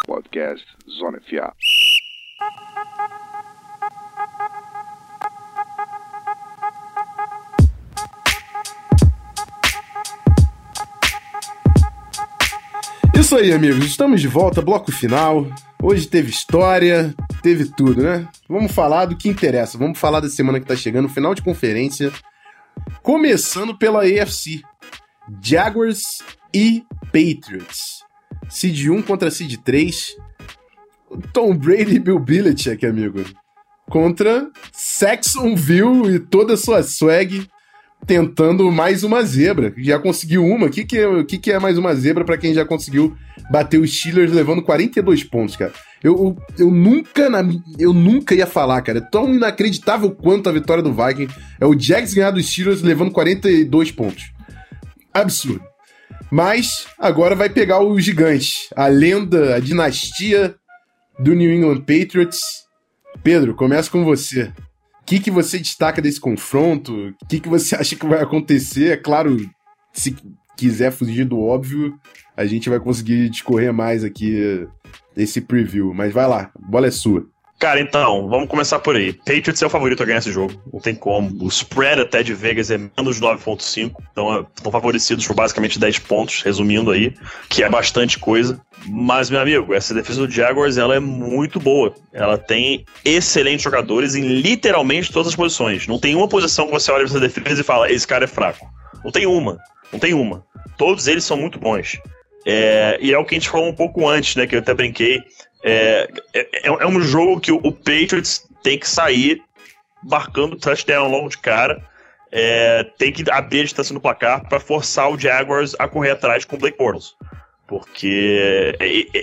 Podcast Zona FA. Isso aí, amigos. Estamos de volta, bloco final. Hoje teve história, teve tudo, né? Vamos falar do que interessa. Vamos falar da semana que tá chegando, final de conferência. Começando pela AFC. Jaguars e Patriots. Seed 1 contra Seed 3. Tom Brady e Bill Belichick, amigo. Contra Saxonville e toda a sua swag tentando mais uma zebra. Já conseguiu uma. O que, que, é, que, que é mais uma zebra para quem já conseguiu bater os Steelers levando 42 pontos, cara? Eu, eu, eu, nunca na, eu nunca ia falar, cara. É tão inacreditável quanto a vitória do Viking. É o Jags ganhar dos Steelers levando 42 pontos. Absurdo. Mas agora vai pegar o gigante, a lenda, a dinastia do New England Patriots. Pedro, começa com você. O que, que você destaca desse confronto? O que, que você <laughs> acha que vai acontecer? É claro, se quiser fugir do óbvio, a gente vai conseguir discorrer mais aqui esse preview. Mas vai lá, bola é sua. Cara, então, vamos começar por aí. Patriots é o favorito a ganhar esse jogo. Não tem como. O spread até de Vegas é menos 9.5. Então, estão favorecidos por basicamente 10 pontos, resumindo aí, que é bastante coisa. Mas, meu amigo, essa defesa do Jaguars, ela é muito boa. Ela tem excelentes jogadores em literalmente todas as posições. Não tem uma posição que você olha pra essa defesa e fala, esse cara é fraco. Não tem uma. Não tem uma. Todos eles são muito bons. É, e é o que a gente falou um pouco antes, né? Que eu até brinquei. É, é, é um jogo que o, Patriots tem que sair marcando touchdown logo de cara. É, tem que abrir a distância no placar para forçar o Jaguars a correr atrás com o Blake Bortles. Porque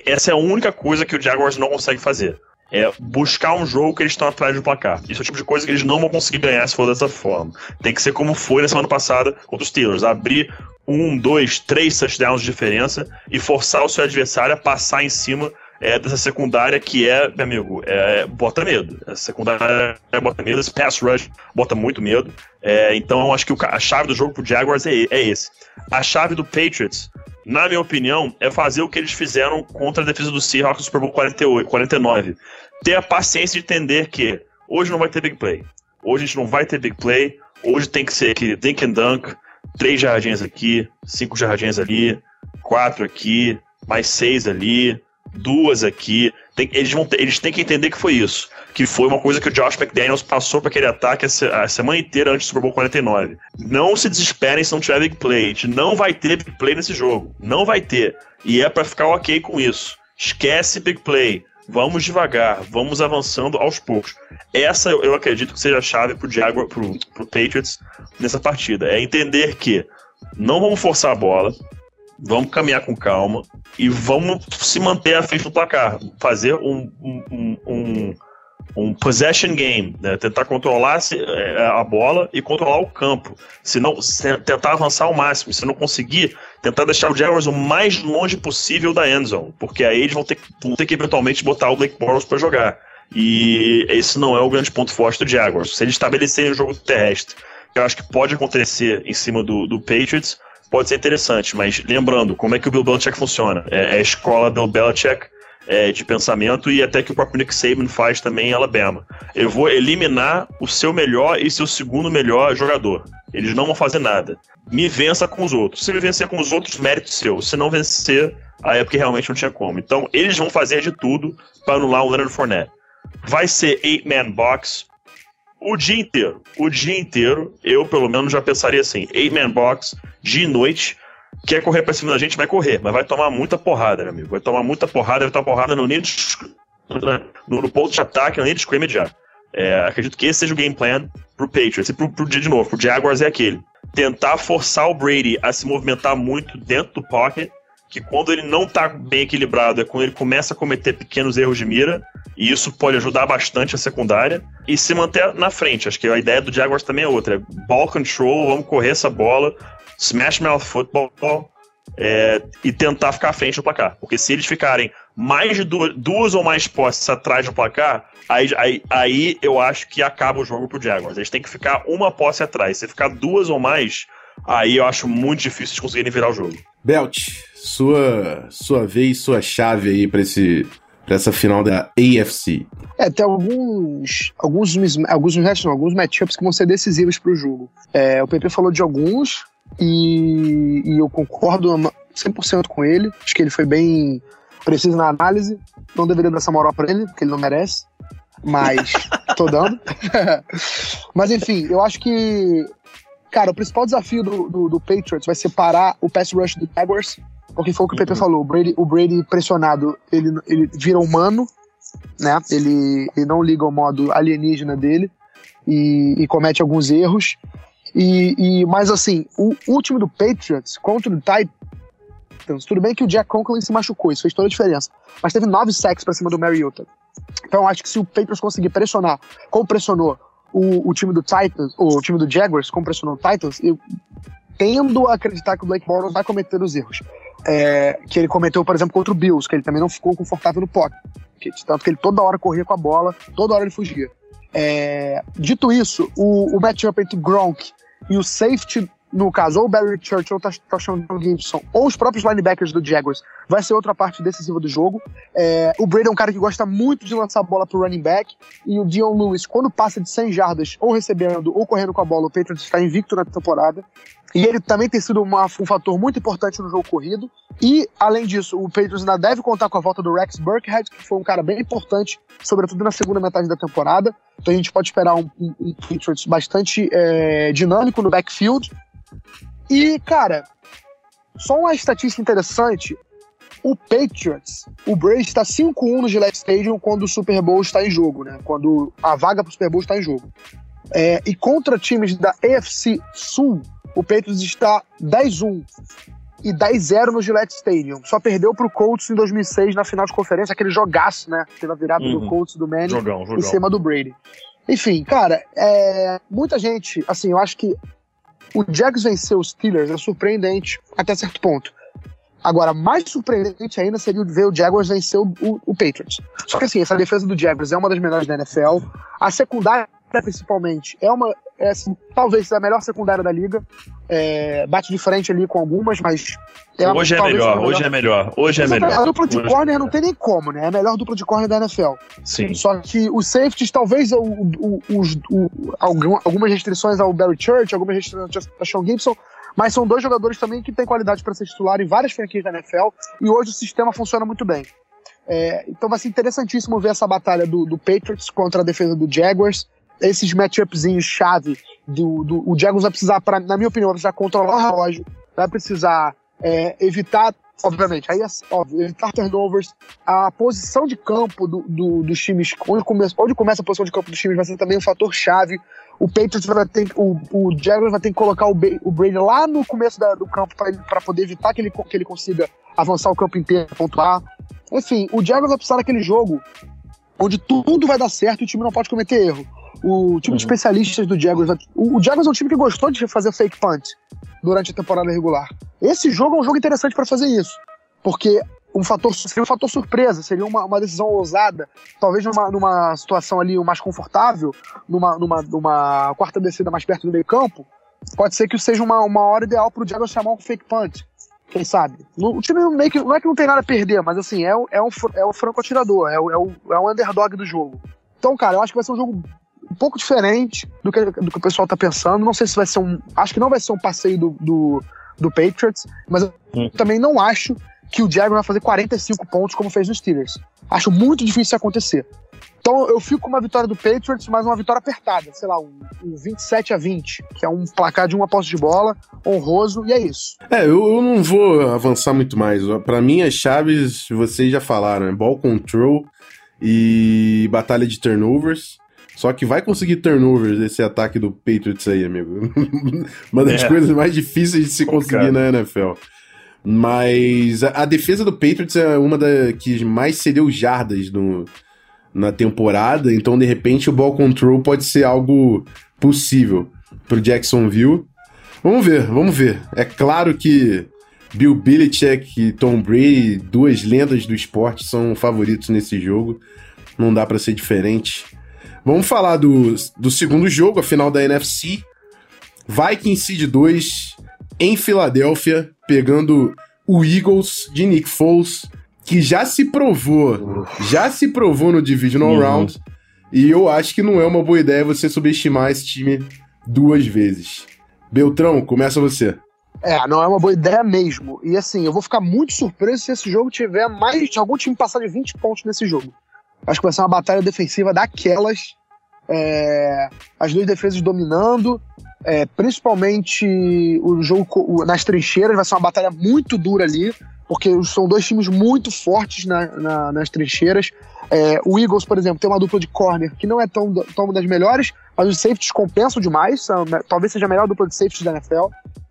essa é a única coisa que o Jaguars não consegue fazer. É buscar um jogo que eles estão atrás do placar. Isso é o tipo de coisa que eles não vão conseguir ganhar se for dessa forma. Tem que ser como foi na semana passada contra os Steelers. Abrir um, dois, três touchdowns de diferença e forçar o seu adversário a passar em cima é, dessa secundária que é, meu amigo, é, bota medo. Essa secundária é, bota medo, esse pass rush bota muito medo. É, então eu acho que o, a chave do jogo pro Jaguars é, é esse. A chave do Patriots, na minha opinião, é fazer o que eles fizeram contra a defesa do Seahawks no Super Bowl 48, 49. Ter a paciência de entender que hoje não vai ter big play. Hoje a gente não vai ter big play. Hoje tem que ser aquele dink and dunk, três jardins aqui, cinco jardins ali, quatro aqui, mais seis ali, duas aqui. Tem, eles, vão eles têm que entender que foi isso. Que foi uma coisa que o Josh McDaniels passou para aquele ataque a, a, semana inteira antes do Super Bowl 49. Não se desesperem se não tiver big play. A gente não vai ter big play nesse jogo. Não vai ter. E é para ficar ok com isso. Esquece big play. Vamos devagar, vamos avançando aos poucos. Essa eu acredito que seja a chave pro Jaguar, pro, pro Patriots nessa partida. É entender que não vamos forçar a bola, vamos caminhar com calma e vamos se manter à frente do placar. Fazer um, um, um, um possession game, né? tentar controlar é, a bola e controlar o campo. Se não, tentar avançar ao máximo. Se não conseguir, tentar deixar o Jaguars o mais longe possível da endzone, porque aí eles vão ter, vão ter que eventualmente botar o Blake Bortles para jogar. E esse não é o grande ponto forte do Jaguars. Se eles estabelecerem o jogo terrestre, eu acho que pode acontecer em cima do, do Patriots, pode ser interessante, mas lembrando, como é que o Bill Belichick funciona? É, a escola Bill Belichick, é, de pensamento e até que o próprio Nick Saban faz também em Alabama. Eu vou eliminar o seu melhor e seu segundo melhor jogador. Eles não vão fazer nada. Me vença com os outros. Se me vencer com os outros, mérito seu. Se não vencer, aí é porque realmente não tinha como. Então, eles vão fazer de tudo para anular o Leonard Fournette. Vai ser eight-man box o dia inteiro. O dia inteiro, eu pelo menos já pensaria assim: eight-man box, dia e noite. Quer correr pra cima da gente, vai correr, mas vai tomar muita porrada, meu amigo. Vai tomar muita porrada, vai tomar porrada no nível no, no ponto de ataque, no nível de scrimmage já. É, acredito que esse seja o game plan pro Patriots. E pro, pro, de novo, pro Jaguars é aquele. Tentar forçar o Brady a se movimentar muito dentro do pocket, que quando ele não tá bem equilibrado é quando ele começa a cometer pequenos erros de mira, e isso pode ajudar bastante a secundária, e se manter na frente. Acho que a ideia do Jaguars também é outra. É ball control, vamos correr essa bola, smash mouth football, é, e tentar ficar à frente do placar. Porque se eles ficarem mais de duas, duas ou mais posses atrás do placar, aí, aí, aí, eu acho que acaba o jogo pro Jaguars. Eles têm que ficar uma posse atrás. Se ficar duas ou mais, aí eu acho muito difícil de conseguirem virar o jogo. Belt, sua, sua vez, sua chave aí para esse para essa final da AFC. É, tem alguns alguns alguns não, alguns matchups que vão ser decisivos para o jogo. É, o PP falou de alguns e, e eu concordo 100% com ele. Acho que ele foi bem preciso na análise. Não deveria dar essa moral para ele, porque ele não merece. Mas <laughs> tô dando. <laughs> mas enfim, eu acho que. Cara, o principal desafio do, do, do, Patriots vai ser parar o pass rush do Jaguars. Porque foi o que o Pepe uhum. falou. O Brady, o Brady pressionado, ele, ele vira humano, né? Ele, ele não liga o modo alienígena dele e, e comete alguns erros. E, e, mas assim, o, o time do Patriots contra o Titans, tudo bem que o Jack Conklin se machucou, isso fez toda a diferença. Mas teve nove sacks para cima do Mariota. Então acho que se o Patriots conseguir pressionar, como pressionou o, o time do Titans, ou o time do Jaguars, como pressionou o Titans, eu tendo a acreditar que o Blake Bortles vai cometer os erros. É, que ele cometeu, por exemplo, contra o Bills, que ele também não ficou confortável no pocket. Tanto que ele toda hora corria com a bola, toda hora ele fugia. É, dito isso, o, o matchup entre Gronk e o safety, no caso, ou o Barry Church ou o Tashawn Gibson, ou os próprios linebackers do Jaguars, vai ser outra parte decisiva do jogo. É, o Brady é um cara que gosta muito de lançar a bola pro running back, e o Dion Lewis, quando passa de 100 jardas, ou recebendo, ou correndo com a bola, o Patriots está invicto na temporada. E ele também tem sido uma, um fator muito importante no jogo corrido. E, além disso, o Patriots ainda deve contar com a volta do Rex Burkhead, que foi um cara bem importante, sobretudo na segunda metade da temporada. Então a gente pode esperar um, um, um Patriots bastante é, dinâmico no backfield. E, cara, só uma estatística interessante. O Patriots, o Brady está 5-1 no Gillette Stadium quando o Super Bowl está em jogo, né? Quando a vaga para o Super Bowl está em jogo. É, e contra times da AFC Sul, o Patriots está 10-1 e 10-0 no Gillette Stadium. Só perdeu pro Colts em 2006 na final de conferência, aquele jogaço, né? Teve a virada uhum. do Colts do Manning jogão, jogão. em cima do Brady. Enfim, cara, é, muita gente, assim, eu acho que o Jags vencer os Steelers é surpreendente até certo ponto. Agora, mais surpreendente ainda seria ver o Jaguars vencer o, o, o Patriots. Só que assim, essa defesa do Jaguars é uma das melhores da NFL. A secundária principalmente, é uma, é, assim, talvez a melhor secundária da liga. É, bate de frente ali com algumas, mas. É hoje, é melhor, hoje é melhor, hoje é melhor. A dupla de hoje corner não tem nem como, né? É a melhor dupla de corner da NFL. Sim. Só que os safeties, talvez o, o, o, algumas restrições ao Barry Church, algumas restrições ao Sean Gibson, mas são dois jogadores também que têm qualidade para ser titular em várias franquias da NFL e hoje o sistema funciona muito bem. É, então vai ser interessantíssimo ver essa batalha do, do Patriots contra a defesa do Jaguars esses matchupzinhos chave do, do o Jaguars vai precisar, pra, na minha opinião, vai precisar controlar o relógio, vai precisar é, evitar, obviamente, aí óbvio, evitar turnovers, a posição de campo do, do, dos times, onde começa, onde começa a posição de campo dos times vai ser também um fator chave. O Patriots vai ter, o, o Jaguars vai ter que colocar o, o Brady lá no começo da, do campo para poder evitar que ele, que ele consiga avançar o campo inteiro, pontuar. Enfim, o Jaguars vai precisar daquele jogo onde tudo vai dar certo e o time não pode cometer erro. O time uhum. de especialistas do Jaguars. O, o Jaguars é um time que gostou de fazer fake punt durante a temporada regular. Esse jogo é um jogo interessante para fazer isso. Porque um fator, seria um fator surpresa, seria uma, uma decisão ousada, talvez numa, numa situação ali mais confortável, numa, numa, numa quarta descida mais perto do meio campo, pode ser que seja uma, uma hora ideal para o Jaguars chamar um fake punt. Quem sabe? O time meio que, não é que não tem nada a perder, mas assim, é, é, um, é o franco atirador, é é, o, é o underdog do jogo. Então, cara, eu acho que vai ser um jogo um pouco diferente do que, do que o pessoal tá pensando. Não sei se vai ser um. Acho que não vai ser um passeio do, do, do Patriots, mas eu hum. também não acho que o Jaguar vai fazer 45 pontos como fez no Steelers. Acho muito difícil isso acontecer. Então eu fico com uma vitória do Patriots, mas uma vitória apertada, sei lá, um, um 27 a 20, que é um placar de uma posse de bola, honroso, e é isso. É, eu, eu não vou avançar muito mais. Para mim, as chaves, vocês já falaram, é ball control e batalha de turnovers. Só que vai conseguir turnovers esse ataque do Patriots aí, amigo. <laughs> uma das é. coisas mais difíceis de se conseguir na NFL. Mas a, a, defesa do Patriots é uma das que mais cedeu jardas no, na temporada, então de repente o ball control pode ser algo possível pro Jacksonville. Vamos ver, vamos ver. É claro que Bill Belichick e Tom Brady, duas lendas do esporte, são favoritos nesse jogo. Não dá para ser diferente. Vamos falar do, do segundo jogo, a final da NFC. Vikings Seed 2 em Filadélfia, pegando o Eagles de Nick Foles que já se provou, já se provou no Divisional uhum. Round. E eu acho que não é uma boa ideia você subestimar esse time duas vezes. Beltrão, começa você. É, não é uma boa ideia mesmo. E assim, eu vou ficar muito surpreso se esse jogo tiver mais de algum time passar de 20 pontos nesse jogo. Acho que vai ser uma batalha defensiva daquelas. É, as duas defesas dominando, é, principalmente o jogo nas trincheiras, vai ser uma batalha muito dura ali porque são dois times muito fortes na, na, nas trincheiras. É, o Eagles, por exemplo, tem uma dupla de corner que não é tão, tão uma das melhores, mas os safeties compensam demais. São, talvez seja a melhor dupla de safeties da NFL.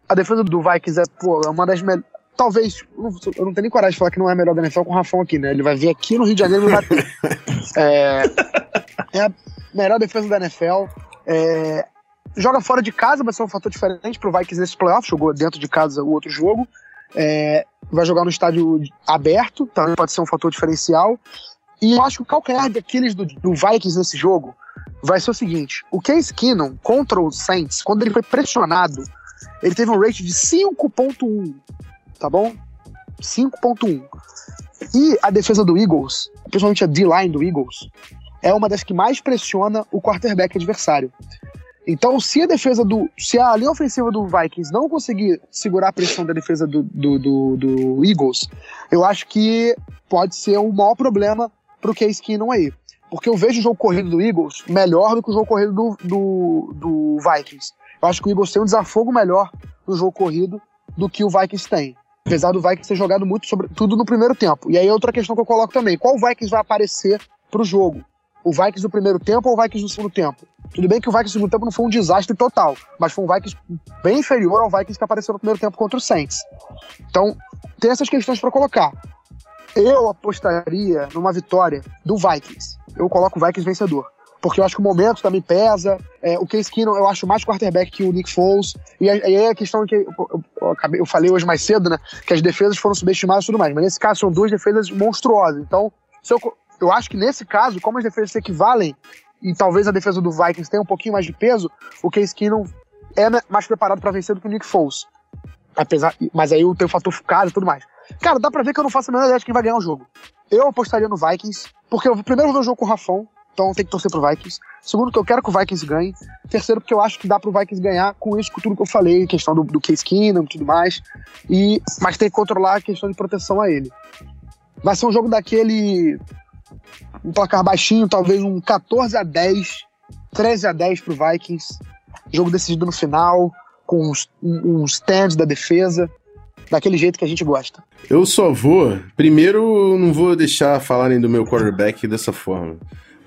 A defesa do Vikings é, pô, é uma das melhores. Talvez, eu não tenho nem coragem de falar que não é a melhor da NFL com o Rafão aqui, né? Ele vai vir aqui no Rio de Janeiro e vai bater. <laughs> é, é a melhor defesa da NFL. É, joga fora de casa, vai ser um fator diferente pro Vikings nesse playoff. Jogou dentro de casa o outro jogo. É, vai jogar no estádio aberto, também pode ser um fator diferencial. E eu acho que o calcanhar daqueles do, do Vikings nesse jogo vai ser o seguinte: o Case Keenum contra o Saints, quando ele foi pressionado, ele teve um rate de 5.1, tá bom? 5.1. E a defesa do Eagles, principalmente a D-line do Eagles, é uma das que mais pressiona o quarterback adversário. Então, se a defesa do. Se a linha ofensiva do Vikings não conseguir segurar a pressão da defesa do, do, do, do Eagles, eu acho que pode ser o maior problema pro Case Keenum aí. Porque eu vejo o jogo corrido do Eagles melhor do que o jogo corrido do, do, do Vikings. Eu acho que o Eagles tem um desafogo melhor no jogo corrido do que o Vikings tem. Apesar do Vikings ter jogado muito sobre tudo no primeiro tempo. E aí outra questão que eu coloco também, qual Vikings vai aparecer pro jogo? O Vikings no primeiro tempo ou o Vikings no segundo tempo? Tudo bem que o Vikings no segundo tempo não foi um desastre total, mas foi um Vikings bem inferior ao Vikings que apareceu no primeiro tempo contra o Saints. Então, tem essas questões para colocar. Eu apostaria numa vitória do Vikings. Eu coloco o Vikings vencedor. Porque eu acho que o momento também pesa. É, o Case Keenum eu acho mais quarterback que o Nick Foles. E aí é a questão que eu, eu, acabei, eu falei hoje mais cedo, né? Que as defesas foram subestimadas e tudo mais. Mas nesse caso são duas defesas monstruosas. Então, eu, eu acho que nesse caso, como as defesas se equivalem, e talvez a defesa do Vikings tenha um pouquinho mais de peso, o Case Keenum é mais preparado para vencer do que o Nick Foles. Apesar, mas aí tem o fator casa e tudo mais. Cara, dá pra ver que eu não faço a menor ideia de quem vai ganhar o jogo. Eu apostaria no Vikings, porque eu primeiro vou ver o jogo com o Rafão, então tem que torcer pro Vikings. Segundo, que eu quero que o Vikings ganhe. Terceiro, porque eu acho que dá pro Vikings ganhar com isso, com tudo que eu falei, questão do, do Case Keenum e tudo mais. E, mas tem que controlar a questão de proteção a ele. Vai ser um jogo daquele um placar baixinho, talvez um 14 a 10, 13 a 10 pro Vikings. Jogo decidido no final, com uns, uns stands da defesa, daquele jeito que a gente gosta. Eu só vou. Primeiro, não vou deixar falarem do meu quarterback dessa forma.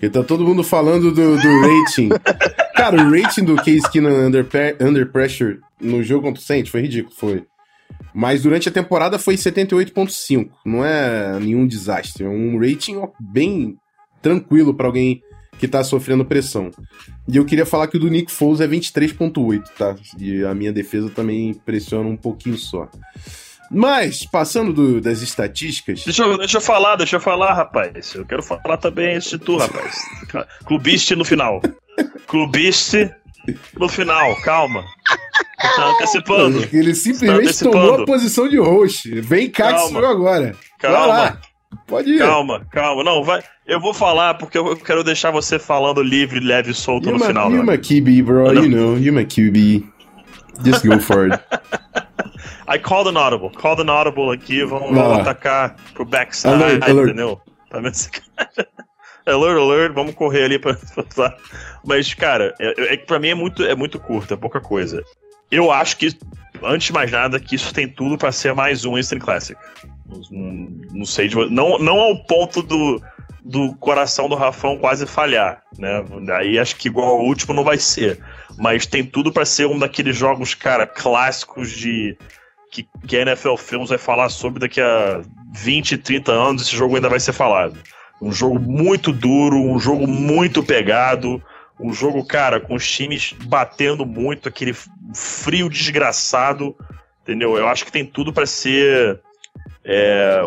Porque tá todo mundo falando do, do rating. <laughs> Cara, o rating do Case Keenum under, under pressure no jogo contra o Saints foi ridículo, foi. Mas durante a temporada foi 78.5. Não é nenhum desastre. É um rating bem tranquilo para alguém que tá sofrendo pressão. E eu queria falar que o do Nick Foles é 23.8, tá? E a minha defesa também pressiona um pouquinho só. Mas, passando do, das estatísticas. Deixa eu, deixa eu falar, deixa eu falar, rapaz. Eu quero falar também esse tu, rapaz. <laughs> Clubiste no final. Clubiste no final, calma. Tá antecipando. Ele simplesmente tá tomou a posição de host. Vem cá calma. que agora. Calma. Vai lá. Pode ir. Calma, calma. Não, vai. Eu vou falar porque eu quero deixar você falando livre, leve e solto you no final. You're my QB, bro. You know, you're my QB. Just go for it. <laughs> I called an audible. Called an audible aqui. Vamos, vamos atacar pro backside, alert, alert. entendeu? Tá vendo esse cara? alert, alert. Vamos correr ali pra. pra Mas, cara, é, é, pra mim é muito, é muito curto, é pouca coisa. Eu acho que, antes de mais nada, que isso tem tudo para ser mais um Instant Classic. Não, não sei, de, não, não ao ponto do, do coração do Rafão quase falhar, né? Aí acho que igual ao último não vai ser. Mas tem tudo para ser um daqueles jogos, cara, clássicos de. Que, que a NFL Films vai falar sobre daqui a 20, 30 anos, esse jogo ainda vai ser falado. Um jogo muito duro, um jogo muito pegado, um jogo, cara, com os times batendo muito, aquele frio desgraçado, entendeu? Eu acho que tem tudo para ser é,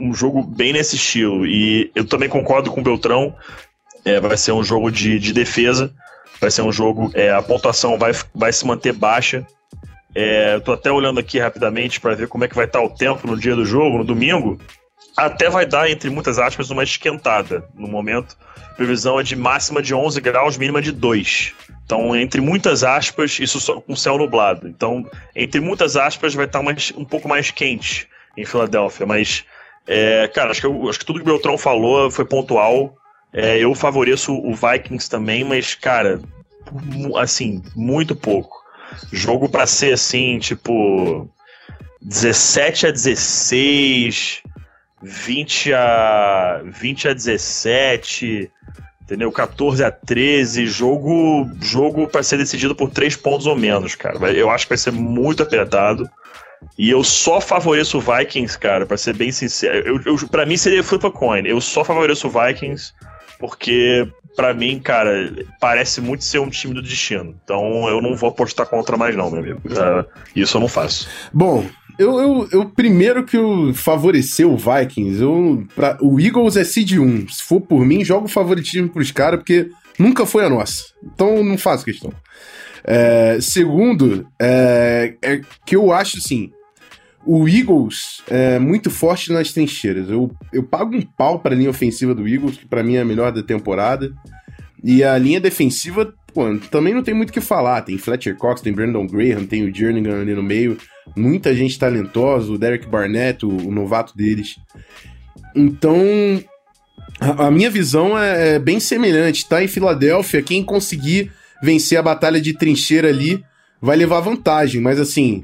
um, jogo bem nesse estilo. E eu também concordo com o Beltrão. É, vai ser um jogo de, de defesa. Vai ser um jogo. É, a pontuação vai, vai se manter baixa. É, eu tô até olhando aqui rapidamente para ver como é que vai estar tá o tempo no dia do jogo, no domingo. Até vai dar, entre muitas aspas, uma esquentada no momento. Previsão é de máxima de 11 graus, mínima de 2. Então, entre muitas aspas, isso só com céu nublado. Então, entre muitas aspas, vai estar tá mais, um pouco mais quente em Filadélfia. Mas, é, cara, acho que, eu, acho que tudo que o Beltrão falou foi pontual. É, eu favoreço o Vikings também, mas, cara, assim, muito pouco. Jogo para ser assim, tipo 17 a 16, 20 a 20 a 17, entendeu? 14 a 13, jogo jogo para ser decidido por 3 pontos ou menos, cara. Eu acho que vai ser muito apertado. E eu só favoreço o Vikings, cara, para ser bem sincero. Eu, eu, pra mim seria flip a coin. Eu só favoreço o Vikings porque, para mim, cara, parece muito ser um time do destino. Então eu não vou apostar contra mais, não, meu amigo. Uh, isso eu não faço. Bom, eu, eu, eu, primeiro que eu favorecer o Vikings, eu, pra, o Eagles é seed 1. Se for por mim, jogo favoritismo pros caras, porque nunca foi a nossa. Então não faço questão. É, segundo, é, é, que eu acho assim. O Eagles é muito forte nas trincheiras. Eu, eu pago um pau para a linha ofensiva do Eagles, que para mim é a melhor da temporada. E a linha defensiva, pô, também não tem muito o que falar. Tem Fletcher Cox, tem Brandon Graham, tem o Jernigan ali no meio. Muita gente talentosa, o Derek Barnett, o, o novato deles. Então, a, a minha visão é, é, bem semelhante. Tá em Filadélfia, quem conseguir vencer a batalha de trincheira ali, vai levar vantagem. Mas assim,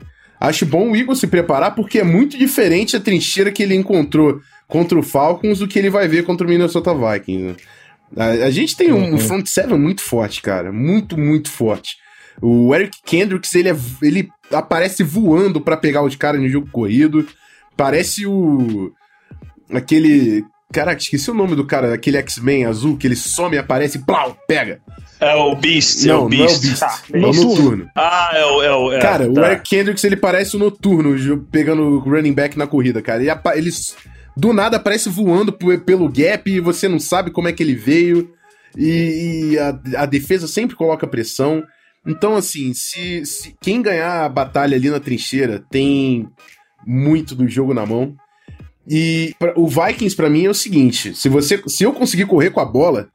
acho bom o Eagles se preparar, porque é muito diferente a trincheira que ele encontrou contra o Falcons do que ele vai ver contra o Minnesota Vikings. Né? A, a, gente tem um, um front seven muito forte, cara. Muito, muito forte. O Eric Kendricks, ele, é, ele aparece voando para pegar os caras no jogo corrido. Parece o. Aquele. Caraca, esqueci o nome do cara, aquele X-Men azul, que ele some e aparece e plau, pega. É o Beast. Não, é o Beast. não é o Beast. Ah, é o Noturno. Ah, é o. É o é, cara, tá. o Eric Kendricks ele parece o Noturno pegando o running back na corrida, cara. Ele, ele do nada aparece voando pelo gap e você não sabe como é que ele veio. E, e a, a, defesa sempre coloca pressão. Então, assim, se, se quem ganhar a batalha ali na trincheira tem muito do jogo na mão. E pra, o Vikings, para mim, é o seguinte: se você se eu conseguir correr com a bola,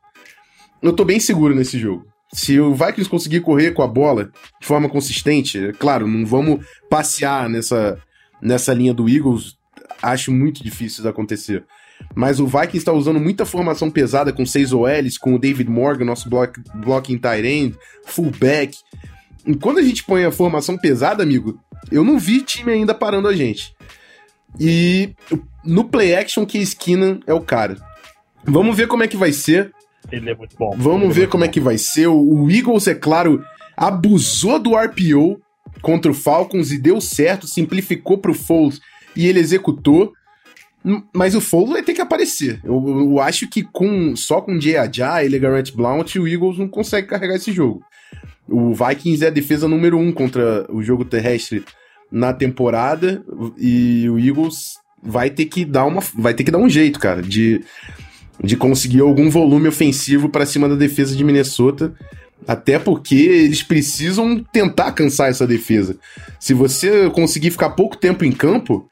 eu tô bem seguro nesse jogo. Se o Vikings conseguir correr com a bola de forma consistente, é claro, não vamos passear nessa, nessa linha do Eagles, acho muito difícil isso acontecer. Mas o Vikings está usando muita formação pesada com seis OLs, com o David Morgan, nosso block, blocking tight end, fullback. E quando a gente põe a formação pesada, amigo, eu não vi time ainda parando a gente. E no play action, que Skinner é o cara. Vamos ver como é que vai ser. Ele é muito bom. Vamos ver é como bom. é que vai ser. O Eagles, é claro, abusou do RPO contra o Falcons e deu certo, simplificou pro Foles e ele executou. Mas o Foles vai ter que aparecer. Eu, eu, acho que com só com Jay e Garrett Blount, o Eagles não consegue carregar esse jogo. O Vikings é a defesa número um contra o jogo terrestre na temporada e o Eagles vai ter que dar uma vai ter que dar um jeito, cara, de de conseguir algum volume ofensivo para cima da defesa de Minnesota. Até porque eles precisam tentar cansar essa defesa. Se você conseguir ficar pouco tempo em campo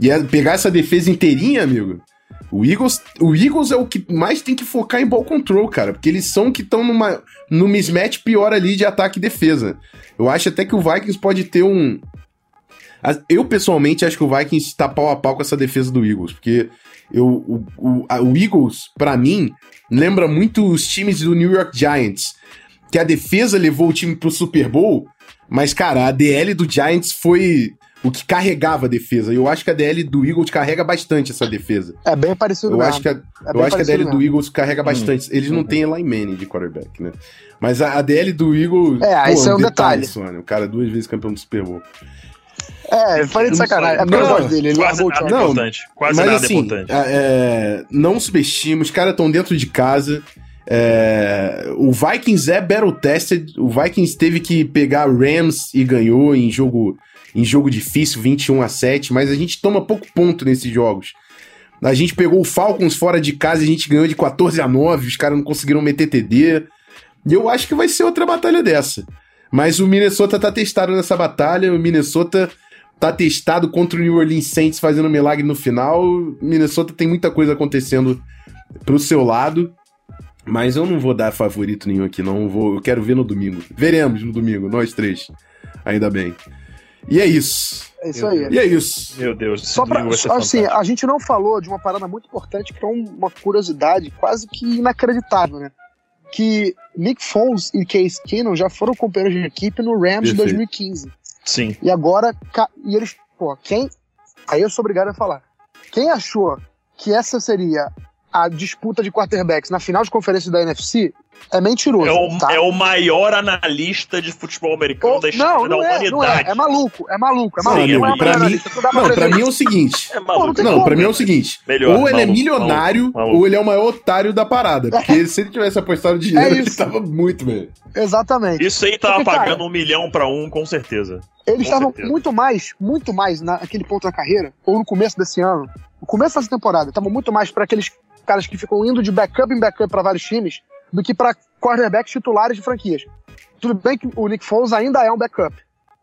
e é pegar essa defesa inteirinha, amigo, o Eagles, o Eagles é o que mais tem que focar em ball control, cara, porque eles são que estão numa no mismatch pior ali de ataque e defesa. Eu acho até que o Vikings pode ter um eu pessoalmente acho que o Vikings está pau a pau com essa defesa do Eagles, porque eu, o, o, a, o Eagles, para mim, lembra muito os times do New York Giants, que a defesa levou o time pro Super Bowl, mas cara, a DL do Giants foi o que carregava a defesa. Eu acho que a DL do Eagles carrega bastante essa defesa. É bem parecido Eu mesmo. acho que a, é eu acho que a DL mesmo. do Eagles carrega hum. bastante. Eles não têm Eli Manning de quarterback, né? Mas a, a DL do Eagles. É, pô, isso é um detalhe. detalhe. O cara duas vezes campeão do Super Bowl. É, eu falei de sacanagem. É porque eu gosto dele. Ele quase nada o não, importante. Quase mas, nada assim, importante. É, não subestime, os caras estão dentro de casa. É, o Vikings é battle tested. O Vikings teve que pegar Rams e ganhou em jogo em jogo difícil, 21 a 7, mas a gente toma pouco ponto nesses jogos. A gente pegou o Falcons fora de casa e a gente ganhou de 14 a 9, os caras não conseguiram meter TD. E eu acho que vai ser outra batalha dessa. Mas o Minnesota tá testado nessa batalha, o Minnesota tá testado contra o New Orleans Saints fazendo um milagre no final. O Minnesota tem muita coisa acontecendo pro seu lado. Mas eu não vou dar favorito nenhum aqui, não. Vou, eu quero ver no domingo. Veremos no domingo, nós três. Ainda bem. E é isso. É isso aí. E é isso. Meu Deus. Só pra, assim, a gente não falou de uma parada muito importante que é uma curiosidade quase que inacreditável, né? Que Nick Foles e Case Keenum já foram companheiros de equipe no Rams de 2015. Sim. E agora, e eles, pô, quem. Aí eu sou obrigado a falar. Quem achou que essa seria a disputa de quarterbacks na final de conferência da NFC é mentiroso. É o, tá? é o maior analista de futebol americano da história não, não da é, humanidade. Não é, é maluco, é maluco, é maluco. Sim, não é pra mim, não, pra mim é o seguinte. É maluco. não, pra mim é o seguinte. Melhor, ou ele é maluco, é milionário, maluco, ou ele é o maior otário da parada. Porque é. <laughs> se ele tivesse apostado dinheiro, é ele tava muito bem. Exatamente. Isso aí tava porque, pagando cara, um milhão pra um, com certeza. Eles estavam muito mais, muito mais naquele ponto da carreira, ou no começo desse ano, no começo dessa temporada, estavam muito mais para aqueles caras que ficam indo de backup em backup para vários times do que para quarterbacks titulares de franquias. Tudo bem que o Nick Foles ainda é um backup.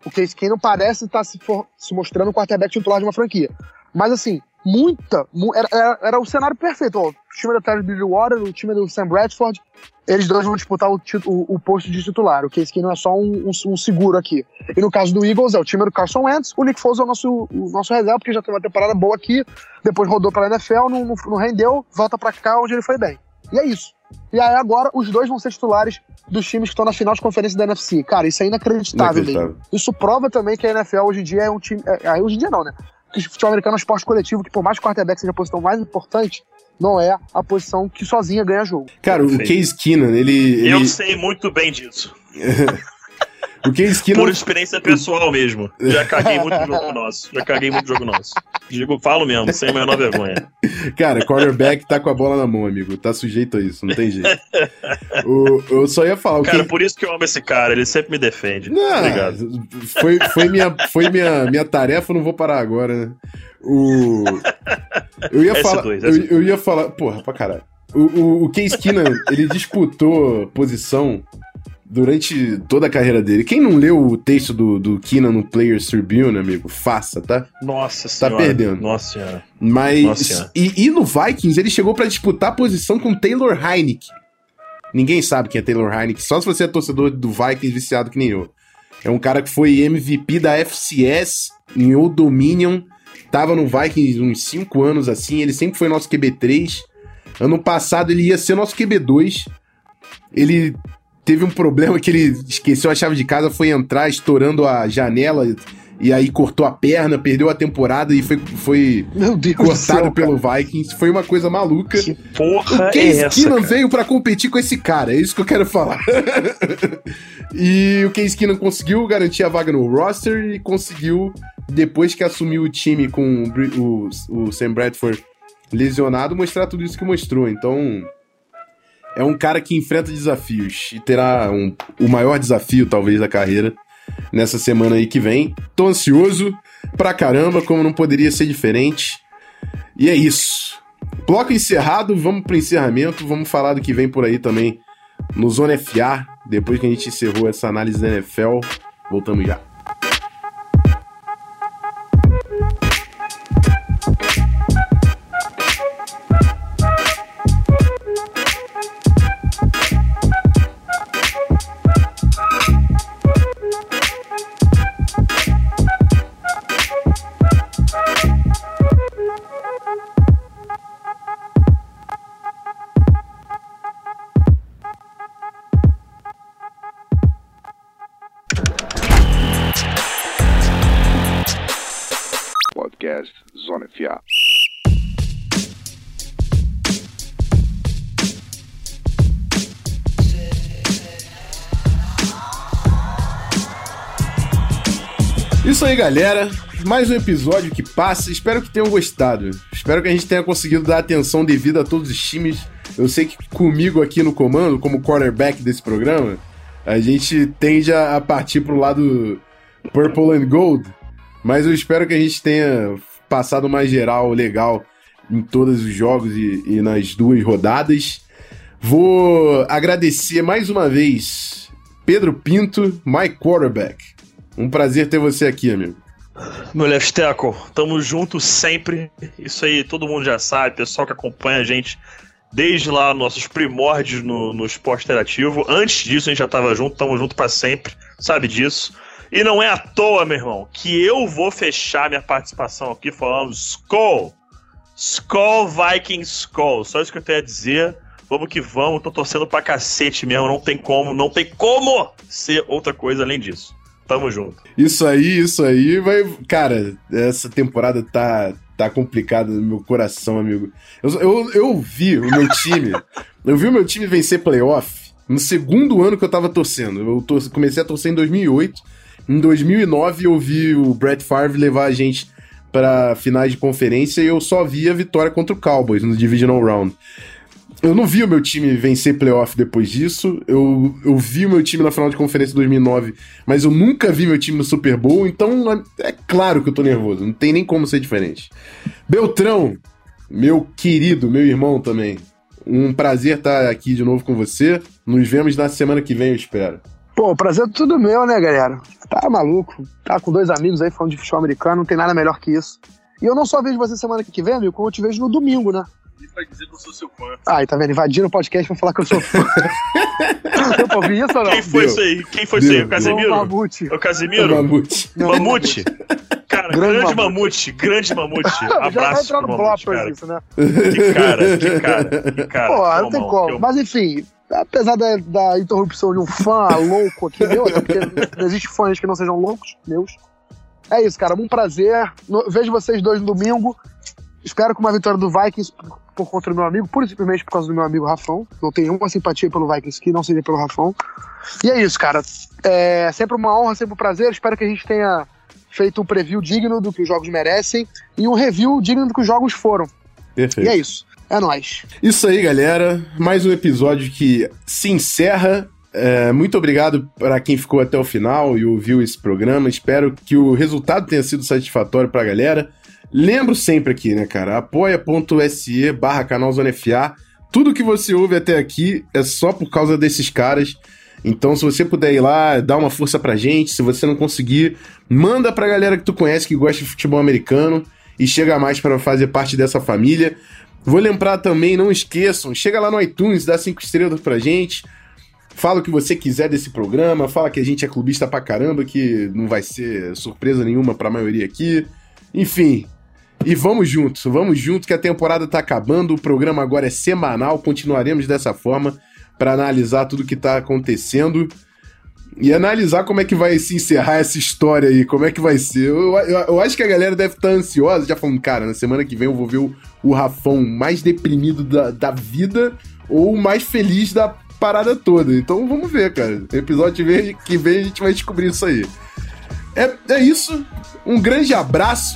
O Case Keenum parece estar tá se, for, se mostrando um quarterback titular de uma franquia. Mas assim, muita. Era, era, era o cenário perfeito. Ó, time da Terry Bridgewater, o time do Sam Bradford, eles dois vão disputar o, o, o posto de titular. O Case Keenum é só um, um, um, seguro aqui. E no caso do Eagles, é o time do Carson Wentz. O Nick Foles é o nosso, o nosso reserva, porque já teve uma temporada boa aqui. Depois rodou para a NFL, não, não, não rendeu, volta para cá onde ele foi bem. E é isso. E aí agora os dois vão ser titulares dos times que estão na final de conferência da NFC. Cara, isso é inacreditável, inacreditável. Isso prova também que a NFL hoje em dia é um time. É, é hoje em dia não, né? Que o futebol americano é um esporte coletivo, que por mais que o quarterback seja a posição mais importante, não é a posição que sozinha ganha jogo. Cara, o Case Keenan, ele, ele... Eu sei muito bem disso. <laughs> Keenum... Por experiência pessoal mesmo. Já caguei muito jogo nosso. Já caguei muito jogo nosso. Digo, falo mesmo, sem a menor vergonha. Cara, quarterback tá com a bola na mão, amigo. Tá sujeito a isso, não tem jeito. o, eu só ia falar. Cara, por isso que eu amo esse cara, ele sempre me defende. Não, Obrigado. Foi, foi, minha, foi minha, minha tarefa, não vou parar agora, né? O. Eu ia S2, falar. S2. Eu, eu, ia falar. Porra, pra caralho. O, o, o Case Keenan, ele disputou posição durante toda a carreira dele. Quem não leu o texto do, do Keenan no Players Tribune, amigo, faça, tá? Nossa tá senhora. Tá perdendo. Nossa senhora. Mas. Nossa senhora. E, e, no Vikings ele chegou para disputar a posição com Taylor Heinicke. Ninguém sabe quem é Taylor Heinicke, só se você é torcedor do Vikings viciado que nem eu. É um cara que foi MVP da FCS em Old Dominion. Tava no Vikings uns 5 anos assim. Ele sempre foi nosso QB3. Ano passado ele ia ser nosso QB2. Ele teve um problema que ele esqueceu a chave de casa, foi entrar estourando a janela e aí cortou a perna, perdeu a temporada e foi, foi cortado céu, pelo Vikings. Foi uma coisa maluca. Que porra o Case é essa, veio para competir com esse cara, é isso que eu quero falar. <laughs> e o Case Keenum conseguiu garantir a vaga no roster e conseguiu, depois que assumiu o time com o, o, o Sam Bradford lesionado, mostrar tudo isso que mostrou. Então, é um cara que enfrenta desafios e terá um, o maior desafio, talvez, da carreira nessa semana aí que vem. Tô ansioso pra caramba, como não poderia ser diferente. E é isso. Bloco encerrado, vamos pro encerramento, vamos falar do que vem por aí também no Zona FA. Depois que a gente encerrou essa análise da NFL, voltamos já. Aí, galera. Mais um episódio que passa. Espero que tenham gostado. Espero que a gente tenha conseguido dar atenção devida a todos os times. Eu sei que comigo aqui no comando, como quarterback desse programa, a gente tende a partir pro lado Purple and Gold. Mas eu espero que a gente tenha passado mais geral legal em todos os jogos e, e nas duas rodadas. Vou agradecer mais uma vez Pedro Pinto, my quarterback. Um prazer ter você aqui, amigo. Meu left tackle, tamo junto sempre. Isso aí todo mundo já sabe, pessoal que acompanha a gente desde lá nossos primórdios no, no esporte interativo. Antes disso a gente já tava junto, tamo junto para sempre, sabe disso. E não é à toa, meu irmão, que eu vou fechar minha participação aqui falando Skull. Skull Viking Skull. Só isso que eu tenho a dizer. Vamos que vamos, tô torcendo pra cacete mesmo, não tem como, não tem como ser outra coisa além disso. Tamo junto. Isso aí, isso aí. Vai... Cara, essa temporada tá, tá complicada no meu coração, amigo. Eu, eu, eu vi o meu time. <laughs> eu vi o meu time vencer playoff no segundo ano que eu tava torcendo. Eu tor comecei a torcer em 2008. Em 2009 eu vi o Brett Favre levar a gente para finais de conferência e eu só vi a vitória contra o Cowboys no Divisional Round eu não vi o meu time vencer playoff depois disso. Eu, eu vi o meu time na final de conferência 2009, mas eu nunca vi meu time no Super Bowl, então é, claro que eu tô nervoso. Não tem nem como ser diferente. Beltrão, meu querido, meu irmão também. Um prazer estar aqui de novo com você. Nos vemos na semana que vem, eu espero. Pô, o prazer é tudo meu, né, galera? Tá maluco. Tá com dois amigos aí falando de futebol americano, não tem nada melhor que isso. E eu não só vejo você semana que vem, amigo, como eu te vejo no domingo, né? Pra dizer que eu sou seu fã. Ai, tá vendo? Invadiram o podcast pra falar que eu sou fã. eu ouvi isso ou não? Quem foi isso aí? Quem foi isso aí? O Casemiro? O Mamute. O Casemiro? O Mamute. Mamute. Cara, grande, grande mamute. grande mamute. Abraço. Já vai entrar no bloco pra isso, né? Que cara, que cara, que <laughs> cara. Pô, não tem como. Eu... Mas enfim, apesar da, da, interrupção de um fã louco aqui meu, até porque não existe fãs que não sejam loucos, meus. É isso, cara. Um prazer. Vejo vocês dois no domingo. Espero que uma vitória do Vikings por conta do meu amigo, pura e simplesmente por causa do meu amigo Rafão. Não tenho nenhuma simpatia pelo Vikings que não seja pelo Rafão. E é isso, cara. É sempre uma honra, sempre um prazer. Espero que a gente tenha feito um preview digno do que os jogos merecem e um review digno do que os jogos foram. Perfeito. E é isso. É nóis. Isso aí, galera. Mais um episódio que se encerra. É, muito obrigado para quem ficou até o final e ouviu esse programa. Espero que o resultado tenha sido satisfatório para a galera. Lembro sempre aqui, né, cara? apoia.se barra canal Zona FA. Tudo que você ouve até aqui é só por causa desses caras. Então, se você puder ir lá, dá uma força pra gente. Se você não conseguir, manda pra galera que tu conhece que gosta de futebol americano e chega mais para fazer parte dessa família. Vou lembrar também, não esqueçam, chega lá no iTunes, dá cinco estrelas pra gente. Fala o que você quiser desse programa, fala que a gente é clubista pra caramba, que não vai ser surpresa nenhuma pra maioria aqui. Enfim, e vamos juntos, vamos juntos que a temporada tá acabando, o programa agora é semanal, continuaremos dessa forma para analisar tudo que tá acontecendo e analisar como é que vai se encerrar essa história aí, como é que vai ser. Eu, eu, eu acho que a galera deve estar tá ansiosa, já falando, cara, na semana que vem eu vou ver o, o Rafão mais deprimido da, da vida ou mais feliz da parada toda. Então vamos ver, cara. No episódio que vem a gente vai descobrir isso aí. É, é isso. Um grande abraço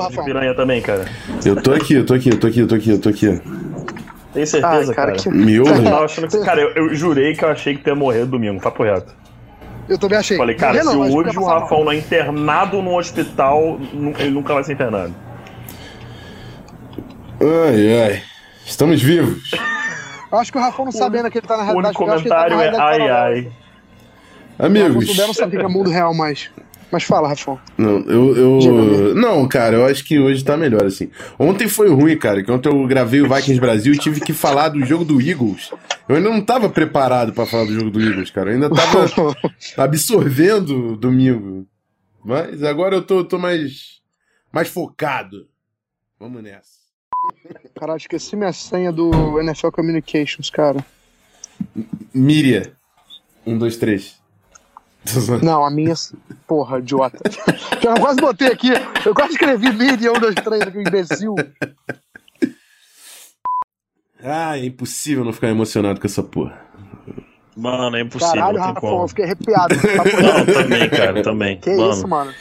Tá Rafael? piranha também, cara. Eu tô aqui, eu tô aqui, eu tô aqui, eu tô aqui, eu tô aqui. Tem certeza, Ai, cara? cara? Que... Meu que... Cara, eu, eu, jurei que eu achei que tu ia morrer domingo, papo reto. Eu também achei. Falei, cara, se hoje o Rafael não é internado no hospital, ele nunca vai ser internado. Ai, ai. Estamos vivos. Eu acho que o Rafael não sabe ainda que ele tá na realidade. O único comentário tá é ai, ai. Amigos. Não saber que é mundo real mais. Mas fala, Rafael. Não, eu. eu... Não, cara, eu acho que hoje tá melhor, assim. Ontem foi ruim, cara, que ontem eu gravei o Vikings Brasil e tive que falar do jogo do Eagles. Eu ainda não tava preparado para falar do jogo do Eagles, cara. Eu ainda tava <laughs> absorvendo domingo. Mas agora eu tô, tô mais. mais focado. Vamos nessa. Caralho, esqueci minha senha do NFL Communications, cara. Miria. Um, dois, três. Não, a minha. Porra, idiota. Eu quase botei aqui. Eu quase escrevi mídia 1, 2, 3, aqui, imbecil. Ah, é impossível não ficar emocionado com essa porra. Mano, é impossível. Caralho, Rafa, eu fiquei arrepiado. <laughs> Não, também, cara, também. Que mano. isso, mano.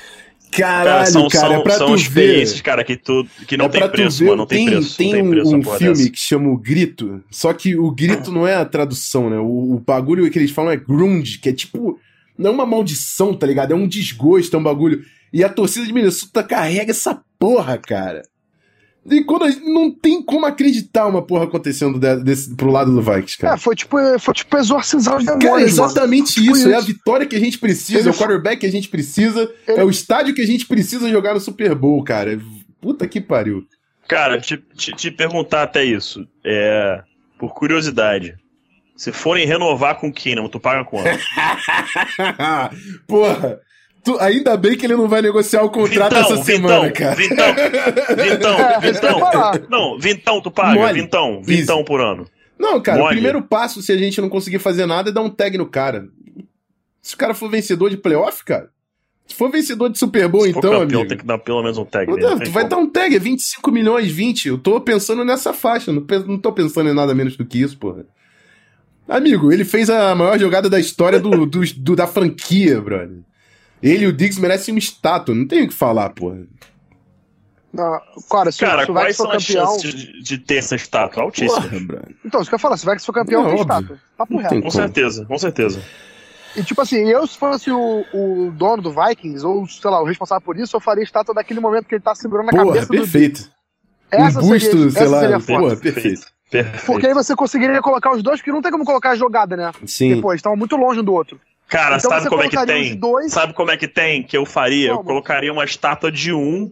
Caralho, cara, são, cara, é pra são tu experiências, ver. cara, que, tu, que não é tem preço, mano, não tem, tem preço. Tem, tem preço, um, filme dessa. que chama O Grito, só que o grito não é a tradução, né? O, o bagulho que eles falam é grunge, que é tipo não é uma maldição, tá ligado? É um desgosto, é um bagulho. E a torcida de Minnesota carrega essa porra, cara. E quando a, não tem como acreditar uma porra acontecendo de, desse, pro lado do Vikings, cara. É, foi tipo, foi tipo exorcizar os demônios. Cara, exatamente tipo isso. isso. É a vitória que a gente precisa, Ele... é o quarterback que a gente precisa, Ele... é o estádio que a gente precisa jogar no Super Bowl, cara. Puta que pariu. Cara, te, te, te perguntar até isso, é, por curiosidade. Se forem renovar com o Keenum, tu paga quanto? <laughs> Porra! Tu, ainda bem que ele não vai negociar o contrato vintão, essa semana, cara. Vintão, vintão, <laughs> vintão. Não, vintão tu paga, Mole. vintão, vintão por ano. Não, cara, Mole. o primeiro passo, se a gente não conseguir fazer nada, é dar um tag no cara. Se o cara for vencedor de playoff, cara, se for vencedor de Super Bowl, então, campeão, amigo. tem que dar pelo menos um tag. Não, tu vai como. dar um tag, é 25 milhões, 20. Eu tô pensando nessa faixa, não, não tô pensando em nada menos do que isso, porra. Amigo, ele fez a maior jogada da história do, do, do da franquia, brother. Ele e o Diggs merecem uma estátua, não tem o que falar, porra. Não, cara, se, cara, se o for campeão. De, de, ter essa estátua? Altíssima. então, isso que eu falo, se o Vex for campeão, não, tem óbvio. estátua. Papo reto. Com como. certeza, com certeza. E tipo assim, eu se fosse o, o, dono do Vikings, ou sei lá, o responsável por isso, eu faria estátua daquele momento que ele tá segurando a Porra, cabeça perfeito. do. Essa um busto, seria, sei lá. Porra, perfeito. Perfeito. Porque aí você conseguiria colocar os dois, porque não tem como colocar a jogada, né? Sim. Depois, estão muito longe um do outro. Cara, então sabe como é que tem? Dois... Sabe como é que tem que eu faria? Como? Eu colocaria uma estátua de um,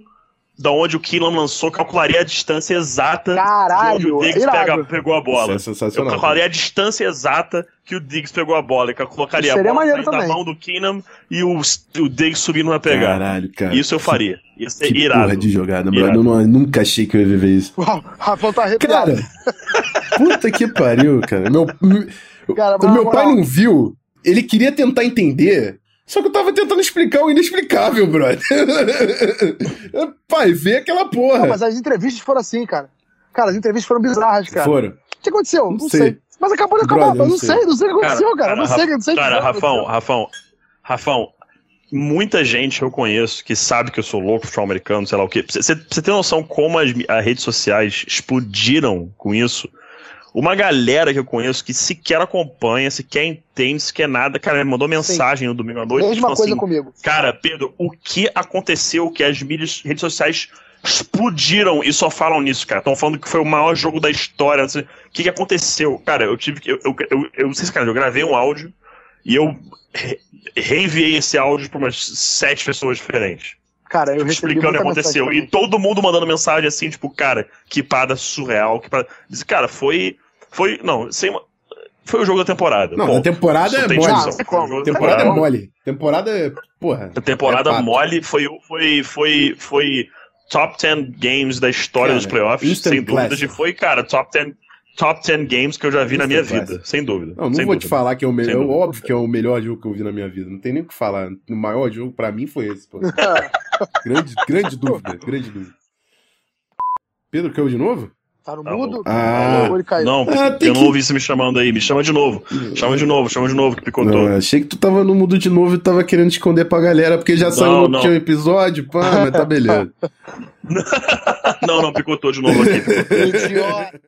da onde o Killam lançou, calcularia a distância exata Caralho, de onde o Diggs pega, pegou a bola. Isso é sensacional. Eu calcularia a distância exata que o Diggs pegou a bola. Eu colocaria a bola na mão do Keenum e o, o Diggs subindo na pegada. Caralho, cara. Isso eu faria. Ia ser que irado. porra de jogada, mano. Eu, nunca achei que eu ia viver isso. Uau, Rafael tá arrepiado. Cara, puta que pariu, cara. Meu, cara, o meu pai não viu. Ele queria tentar entender. Só que eu tava tentando explicar o inexplicável, brother. <laughs> pai, vê aquela porra. Não, mas as entrevistas foram assim, cara. Cara, as entrevistas foram bizarras, cara. Foram. O que aconteceu? Não, não sei. sei. Mas acabou de acabar, brother, não, sei. sei. não sei o que aconteceu, cara. cara. Não sei, não sei Cara, Rafão, Rafão, Rafão, muita gente eu conheço que sabe que eu sou louco futebol americano, sei lá o quê. Você tem noção como as, as redes sociais explodiram com isso? Uma galera que eu conheço que sequer acompanha, sequer entende, sequer nada, cara, me mandou mensagem Sim. no domingo à noite. Mesma coisa assim, comigo. Cara, Pedro, o que aconteceu que as mídias, redes sociais explodiram e só falam nisso, cara. Estão falando que foi o maior jogo da história. O que, que aconteceu? Cara, eu tive que. Eu, eu, eu, eu, não sei se, cara, eu gravei um áudio e eu reenviei esse áudio para umas sete pessoas diferentes. Cara, eu explicando o que aconteceu. E todo mundo mandando mensagem assim, tipo, cara, que parada surreal. Que parada... Cara, foi. Foi. Não, sem uma... Foi o jogo da temporada. Não, a temporada é mole. Ah, temporada é mole. Temporada é. Porra. A temporada é mole foi, foi, foi, foi top 10 games da história cara, dos playoffs, sem dúvida. E foi, cara, top 10 top 10 games que eu já vi na minha vida, sem dúvida. Não, não vou dúvida. te falar que é o melhor. É óbvio que é o melhor jogo que eu vi na minha vida. Não tem nem o que falar. O maior jogo para mim foi esse. Pô. <laughs> grande, grande dúvida, grande dúvida. Pedro caiu de novo? Tá no tá mudo? Ah, não, ah, eu não ouvi você me chamando aí. Me chama de novo. Chama de novo, chama de novo que picotou. Não, achei que tu tava no mudo de novo e tava querendo esconder pra galera, porque já não, saiu no último episódio, pá, mas tá <laughs> beleza. não, não, picotou de novo aqui. Idiota.